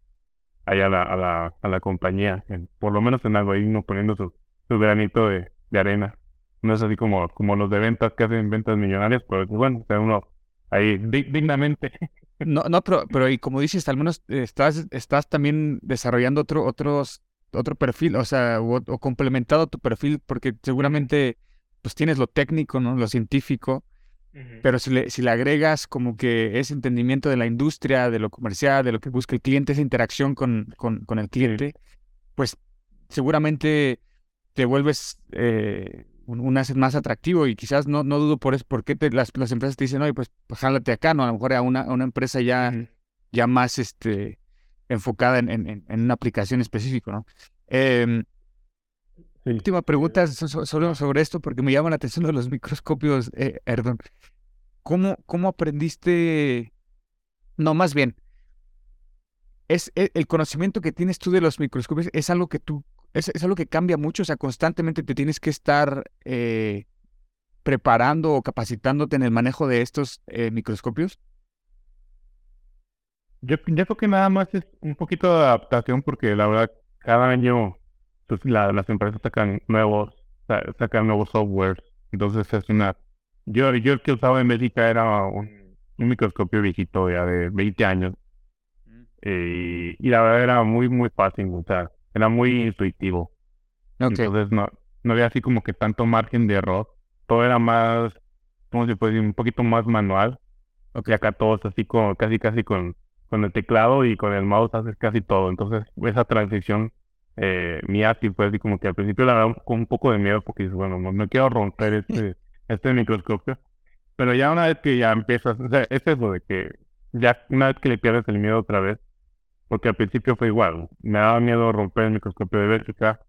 ahí a la, a la, a la compañía, en- por lo menos en algo ahí, uno poniendo su, su granito de, de arena. No es así como, como los de ventas que hacen ventas millonarias, pero bueno, o uno ahí di- dignamente. No, no, pero, pero y como dices, al menos estás, estás también desarrollando otro, otros, otro perfil, o sea, o, o complementado tu perfil, porque seguramente pues tienes lo técnico, ¿no? Lo científico, pero si le, si le agregas como que ese entendimiento de la industria, de lo comercial, de lo que busca el cliente, esa interacción con, con, con el cliente, pues seguramente te vuelves eh, un, un asset más atractivo y quizás no, no dudo por eso, porque te, las, las empresas te dicen, oye, pues, pues jálate acá, ¿no? A lo mejor a una, a una empresa ya, ya más este, enfocada en, en, en- en una aplicación específica, ¿no? Em, Sí. última pregunta so- so- solo sobre esto, porque me llama la atención de los microscopios, eh, Erdon. ¿Cómo, cómo aprendiste? No, más bien, es e- el conocimiento que tienes tú de los microscopios es algo que tú, es, es algo que cambia mucho, o sea, constantemente te tienes que estar eh, preparando o capacitándote en el manejo de estos eh, microscopios. Yo, yo creo que nada más es un poquito de adaptación porque la verdad cada año pues, la- las empresas sacan nuevos, sa- sacan nuevos softwares. Entonces es una... Yo, yo el que usaba en México era un, un microscopio viejito ya de 20 años. eh, y la verdad era muy, muy fácil, sea, era muy intuitivo. Ok, Entonces no, no había así como que tanto margen de error. Todo era más, ¿cómo se puede decir? Un poquito más manual. Ok. Y acá todo es así como, casi casi con, con el teclado y con el mouse haces casi todo. Entonces esa transición eh, mía sí fue así como que al principio la verdad con un poco de miedo porque dices, bueno, no, no quiero romper este, este microscopio. Pero ya una vez que ya empiezas, o sea, es eso de que ya una vez que le pierdes el miedo otra vez, porque al principio fue igual, me daba miedo romper el microscopio de Bélgica,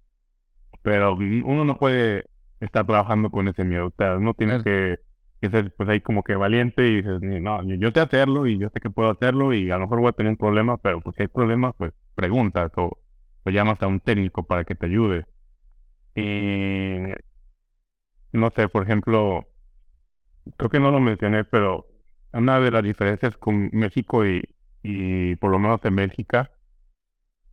pero uno no puede estar trabajando con ese miedo, o sea, uno tiene que, que ser pues ahí como que valiente y dices, no, yo, yo sé hacerlo y yo sé que puedo hacerlo y a lo mejor voy a tener un problema, pero pues si hay problemas, pues preguntas o, o llamas a un técnico para que te ayude. Y no sé, por ejemplo, creo que no lo mencioné, pero una de las diferencias con México y, y por lo menos en Bélgica,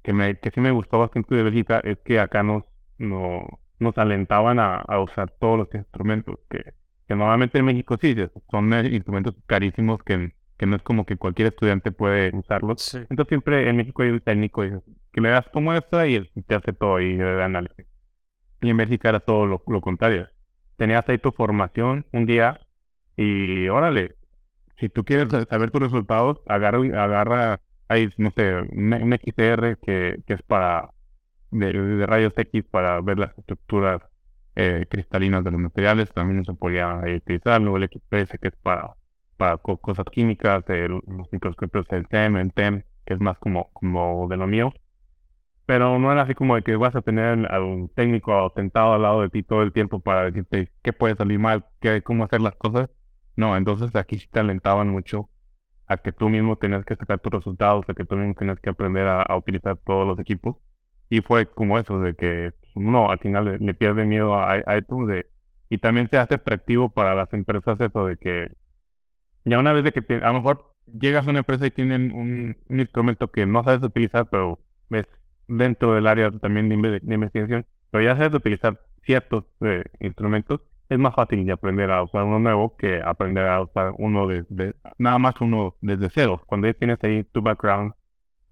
que, me, que sí me gustó bastante de Bélgica, es que acá nos, no, nos alentaban a, a usar todos los instrumentos, que, que normalmente en México sí, son instrumentos carísimos que, que no es como que cualquier estudiante puede usarlos. Sí. Entonces siempre en México hay un técnico y que le das tu muestra y él te hace todo y le da análisis. Y en México era todo lo, lo contrario. Tenías ahí tu formación un día y órale, si tú quieres sa- saber tus resultados, agarra, agarra ahí, no sé, un, un XR que, que es para, de, de rayos X para ver las estructuras eh, cristalinas de los materiales, también se podía utilizar, luego el XPS que es para, para co- cosas químicas, el- los microscopios el TEM, el TEM, que es más como, como de lo mío. Pero no era así como de que vas a tener a un técnico sentado al lado de ti todo el tiempo para decirte qué puede salir mal, qué, cómo hacer las cosas. No, entonces aquí sí te alentaban mucho a que tú mismo tenías que sacar tus resultados, a que tú mismo tenías que aprender a, a utilizar todos los equipos. Y fue como eso, de que uno al final le, le pierde miedo a, a esto, de, y también se hace atractivo para las empresas eso de que ya una vez de que te- a lo mejor llegas a una empresa y tienen un, un instrumento que no sabes utilizar, pero ves dentro del área también de, inve- de investigación, pero ya sabes utilizar ciertos eh, instrumentos, es más fácil de aprender a usar uno nuevo que aprender a usar uno de, de- nada más uno desde cero. Cuando ya tienes ahí tu background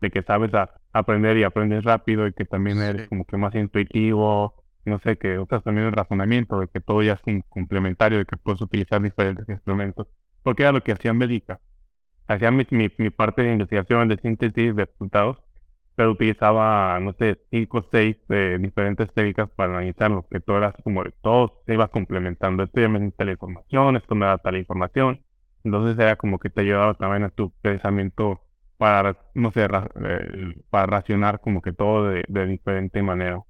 de que sabes a- aprender y aprendes rápido y que también eres Sí. como que más intuitivo, no sé, que usas también el razonamiento, de que todo ya es un complementario, de que puedes utilizar diferentes instrumentos, porque era lo que hacían Belica. Hacía mi, mi, mi parte de investigación, de síntesis de resultados, pero utilizaba, no sé, cinco o seis eh, diferentes técnicas para analizarlo, que todo era como de todo se iba complementando. Esto ya me da tal información, esto me da tal información. Entonces era como que te ayudaba también a tu pensamiento para, no sé, ra- eh, para racionar como que todo de, de diferente manera.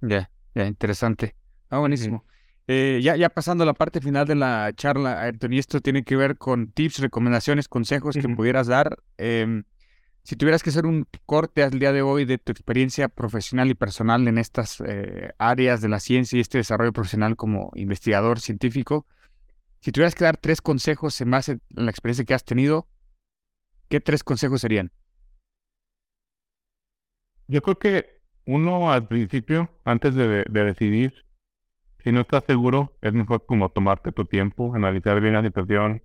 Ya, ya, interesante. Ah, buenísimo. Eh, ya, ya pasando a la parte final de la charla, Ayrton, y esto tiene que ver con tips, recomendaciones, consejos que Ujú. pudieras dar. Em, si tuvieras que hacer un corte al día de hoy de tu experiencia profesional y personal en estas eh, áreas de la ciencia y este desarrollo profesional como investigador científico, si tuvieras que dar tres consejos en base a la experiencia que has tenido, ¿qué tres consejos serían? Yo creo que uno al principio, antes de, de decidir, si no estás seguro, es mejor como tomarte tu tiempo, analizar bien la situación.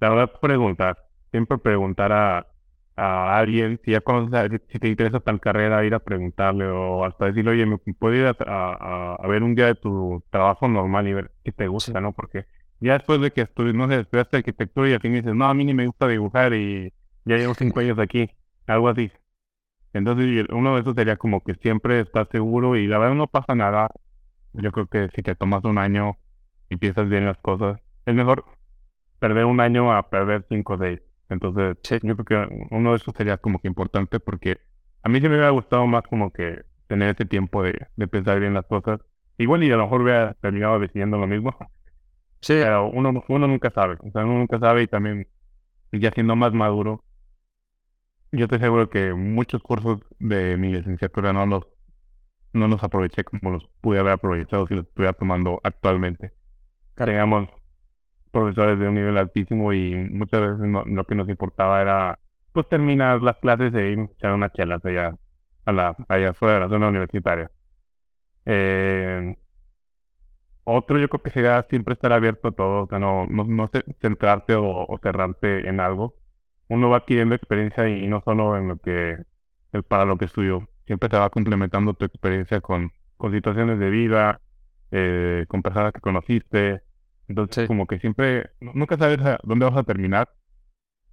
La verdad, preguntar. Siempre preguntar a, a alguien, si ya conoces, si te interesa tal carrera, ir a preguntarle o hasta decirle, oye, ¿me puedo ir a, a, ver un día de tu trabajo normal y ver qué te gusta, ¿no? Porque ya después de que estudias, no sé, estudiaste arquitectura y al fin dices, no, a mí ni me gusta dibujar y ya llevo cinco años aquí, algo así. Entonces, uno de esos sería como que siempre estás seguro y la verdad no pasa nada yo creo que si te tomas un año y piensas bien las cosas, es mejor perder un año a perder cinco o seis. Entonces, yo creo que uno de esos sería como que importante porque a mí sí me hubiera gustado más como que tener ese tiempo de, de pensar bien las cosas. Igual y a lo mejor hubiera terminado decidiendo lo mismo. Sí, Pero uno, uno nunca sabe. O sea, uno nunca sabe y también ya siendo más maduro, yo estoy seguro que muchos cursos de mi licenciatura no los, no los aproveché como los pude haber aprovechado si los estuviera tomando actualmente. Teníamos profesores de un nivel altísimo y muchas veces lo que nos importaba era pues terminar las clases e ir a echar unas chelas allá, a la, allá afuera de la zona universitaria. Eh, otro yo creo que sería siempre estar abierto a todo, o sea, no, no, no ce- centrarte o, o cerrarte en algo. Uno va adquiriendo experiencia y, no solo en lo que, para lo que estudió, siempre te va complementando tu experiencia con, con situaciones de vida, eh, con personas que conociste. Entonces, Sí. como que siempre, nu- nunca sabes a dónde vas a terminar.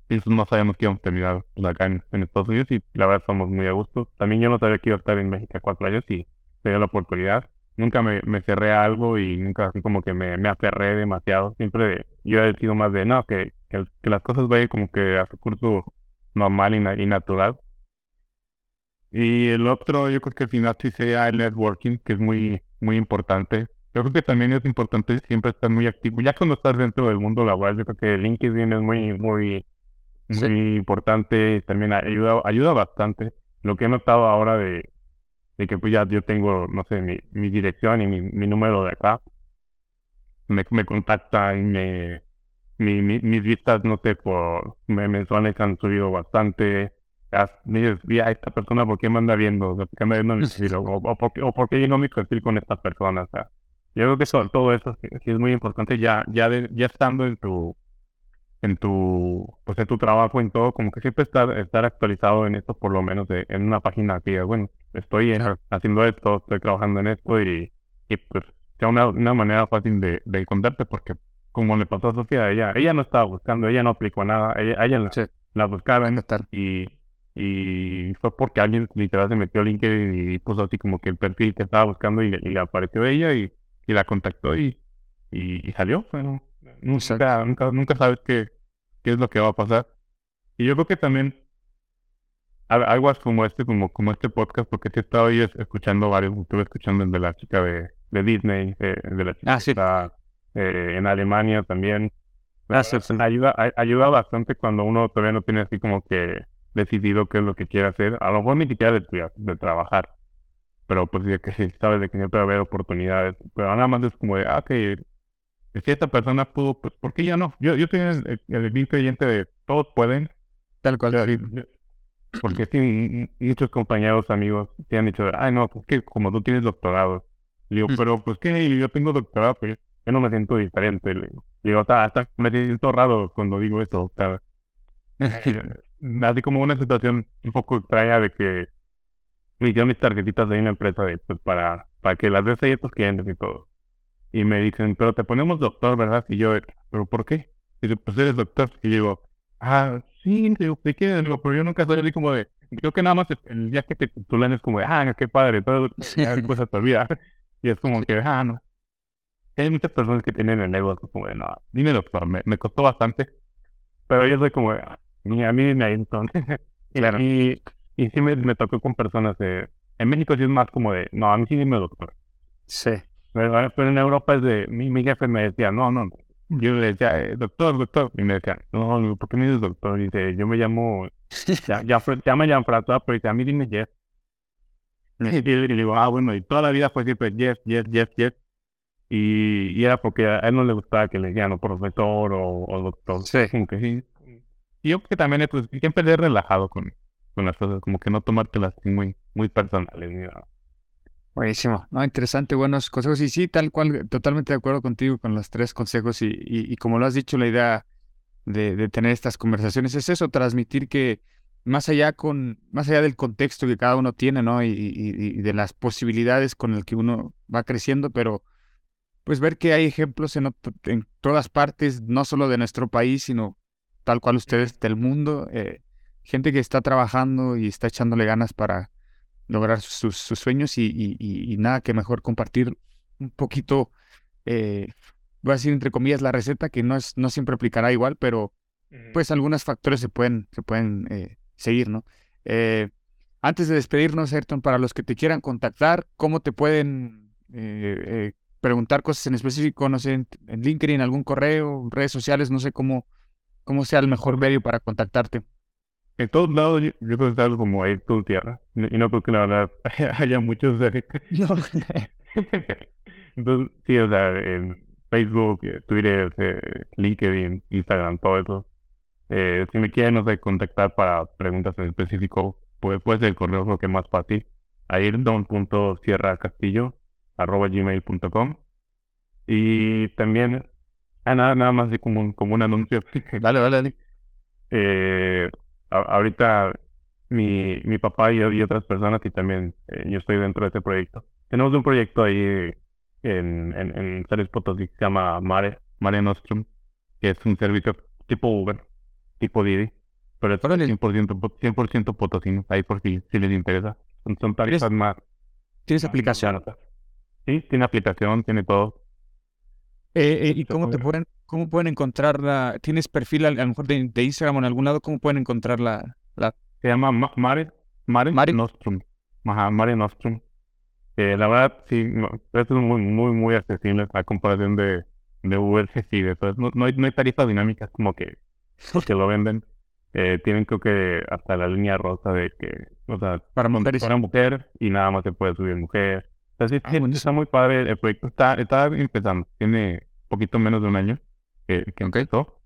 Y nosotros no sabíamos que íbamos a terminar pues, acá en, en Estados Unidos y la verdad estamos muy a gusto. También yo no sabía que iba a estar en México cuatro años y se dio la oportunidad nunca me, me cerré a algo y nunca así como que me, me aferré demasiado. Siempre yo he sido más de, no, que, que, que las cosas vayan como que a su curso normal y, na- y natural. Y el otro, yo creo que al final sí sería el networking, que es muy, muy importante. Yo creo que también es importante siempre estar muy activo. Ya cuando estás dentro del mundo laboral, yo creo que LinkedIn es muy, muy, Sí. muy importante. También ayuda, ayuda bastante. Lo que he notado ahora de, de que pues ya yo tengo, no sé, mi, mi dirección y mi, mi número de acá. Me, me contacta y me, mi, mi- mis vistas, no sé, por me- mensuales han subido bastante. "Mira, esta persona, ¿por qué me anda viendo? ¿por qué me anda viendo mi perfil? O, o, por qué, o por qué llenó mi perfil con esta persona? O sea, yo creo que eso- todo eso sí, sí es muy importante ya, ya, de- ya estando en tu, en tu, pues en tu trabajo, en todo, como que siempre estar, estar actualizado en esto, por lo menos de- en una página que bueno, estoy en- haciendo esto, estoy trabajando en esto y, y pues sea una, una manera fácil de, de encontrarte porque como le pasó a Sofía, ella, ella no estaba buscando, ella no aplicó nada, ella, ella la, Sí. la buscaron Total. y, y fue porque alguien literal se metió a LinkedIn y puso así como que el perfil que estaba buscando y, le- y le apareció ella y, y la contactó y, y, salió. Bueno, nunca, nunca, nunca sabes qué, qué es lo que va a pasar. Y yo creo que también al- algo como este, como, como este podcast, porque sí estaba ahí es- escuchando varios, estuve escuchando el de la chica de, de Disney, eh, el de la chica Ah, sí. está eh, en Alemania también. Ah, sí, sí. Ayuda, ay- ayuda bastante cuando uno todavía no tiene así como que decidido qué es lo que quiere hacer. A lo mejor ni siquiera de estudiar, de trabajar. Pero pues ya que sabes de que siempre va a haber oportunidades. Pero nada más es como de, ah, que si esta persona pudo, pues ¿por qué ya no? Yo, yo soy el, el, el bien creyente de todos pueden. Tal cual. O sea, sí, Porque sí, muchos compañeros, amigos, te han dicho, ay, no, pues que como tú tienes doctorado. Le digo, Mm. pero pues que yo tengo doctorado, pues yo no me siento diferente. Le digo, hasta, hasta me siento raro cuando digo esto. Eh, así como una situación un poco extraña de que me hicieron mis tarjetitas de una empresa de, pues, para, para que las des ahí a tus clientes y todo. Y me dicen, pero te ponemos doctor, ¿verdad? Y yo, ¿pero por qué? Y yo, pues eres doctor. Y digo, ah, sí, digo, ¿de qué? Digo, pero yo nunca soy así como de, creo que nada más el- día que te titulan es como de, ah, qué padre, todo, se te olvida. Y es como que, ah, no. Hay muchas personas que tienen el ego así como de, no, dime doctor, me, me costó bastante. Pero yo soy como de, "Ah, ni a mí ni a. Claro. Y, y sí me, me tocó con personas de, en México sí es más como de, no, a mí sí dime doctor. Sí. Pero, pero en Europa es de, mi, mi jefe me decía, no, no, yo le decía, "Eh, doctor, doctor, y me decía, no, no, ¿por qué me dices doctor? Y dice, yo me llamo, ya, ya, ya me llamo François, pero dice, a mí dime Jeff. Y, le digo, ah, bueno, y toda la vida fue siempre Jeff, Jeff, Jeff, Jeff. Y, y era porque a él no le gustaba que le dijeran o profesor o, o doctor. Sí. Como que sí. Y yo creo que también es, pues, siempre ser relajado con, con las cosas, como que no tomártelas muy, muy personales. Buenísimo. No, interesante, buenos consejos. Y sí, tal cual, totalmente de acuerdo contigo con los tres consejos. Y, y, como lo has dicho, la idea de, de tener estas conversaciones es eso, transmitir que más allá con, más allá del contexto que cada uno tiene, ¿no? Y, y- de las posibilidades con el que uno va creciendo, pero pues ver que hay ejemplos en, en todas partes, no solo de nuestro país, sino tal cual ustedes del mundo, eh, gente que está trabajando y está echándole ganas para lograr sus, sus sueños y, y- y- y nada que mejor compartir un poquito, eh, voy a decir entre comillas, la receta, que no, es, no siempre aplicará igual, pero pues algunos factores se pueden, se pueden eh, seguir, ¿no? Eh, antes de despedirnos, Ayrton, para los que te quieran contactar, ¿cómo te pueden preguntar cosas en específico? No sé, en, en LinkedIn, algún correo, redes sociales, no sé cómo, cómo sea el mejor medio para contactarte. En todos lados yo, yo creo que es algo como ahí tu tierra. Y no creo que la verdad haya muchos de... Entonces, sí, o sea, en Facebook, eh, Twitter, eh, LinkedIn, Instagram, todo eso. Eh, si me quieren, no sé, contactar para preguntas en específico, pues puede ser el correo lo que es más fácil. ayrton.sierracastillo arroba gmail.com y también, ah, nada, nada más de como, un- como un anuncio. Dale, dale, dale. Eh, a- ahorita mi, mi papá y, y otras personas y también eh, yo estoy dentro de este proyecto. Tenemos un proyecto ahí en, en, en San Luis Potosí que se llama Mare, Mare Nostrum, que es un servicio tipo Uber, tipo Didi, pero es Órale. 100%, po- 100% potosino, ahí por si, si les interesa. Son, son tarifas más... ¿Tienes más aplicación? Sí, tiene aplicación, tiene todo. Eh, eh, ¿y cómo te puede. pueden, cómo pueden encontrar la, tienes perfil a, lo mejor de, de Instagram o en algún lado, cómo pueden encontrar la, Se llama Ma- Mare, Mare, Mare- Nostrum. Ajá, Mare Nostrum. Eh, la verdad, sí, no, esto es muy, muy, muy accesible a comparación de, de Uber y de todo. No, no hay, no hay tarifas dinámicas como que, que lo venden. Eh, tienen creo que hasta la línea rosa de que, o sea, para mujeres? para mujer y nada más se puede subir mujer. Sí, Ah, buenísimo. está muy padre. El proyecto está, está empezando. Tiene poquito menos de un año que, que Ok. empezó.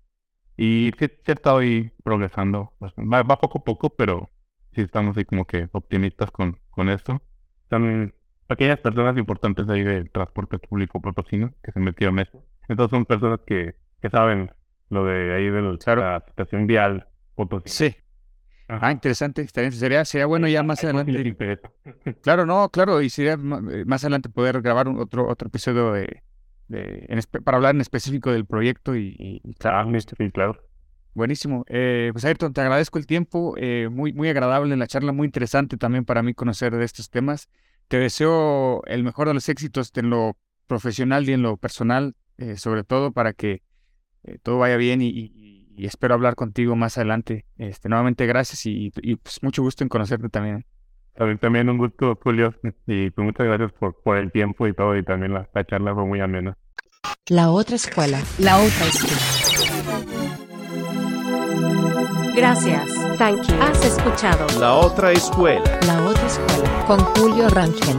Y sí, sí ha estado ahí progresando. bastante. Va, va poco a poco, pero sí estamos ahí como que optimistas con, con esto. Son pequeñas personas importantes ahí del transporte público potosino que se metieron en eso. Entonces son personas que, que saben lo de ahí de los- Claro. la situación vial potosina. Sí. Ajá. Ah, interesante. Sería, sería bueno ya más adelante. Claro, no, claro, y sería eh, más adelante poder grabar un- otro, otro episodio de, de- en para hablar en específico del proyecto y, y- y claro, Ah, sí, claro. buenísimo. Eh, pues Ayrton, te agradezco el tiempo, eh, muy, muy agradable la charla, muy interesante también para mí conocer de estos temas. Te deseo el mejor de los éxitos en lo profesional y en lo personal, eh, sobre todo para que eh, todo vaya bien y, y- y espero hablar contigo más adelante. Este, nuevamente gracias y, y, pues mucho gusto en conocerte también. También, también un gusto, Julio. Y pues muchas gracias por, por el tiempo y todo. Y también la, la charla fue muy amena. La otra escuela. La otra escuela. Gracias. Thank you. Has escuchado La otra escuela. La otra escuela. Con Julio Rangel.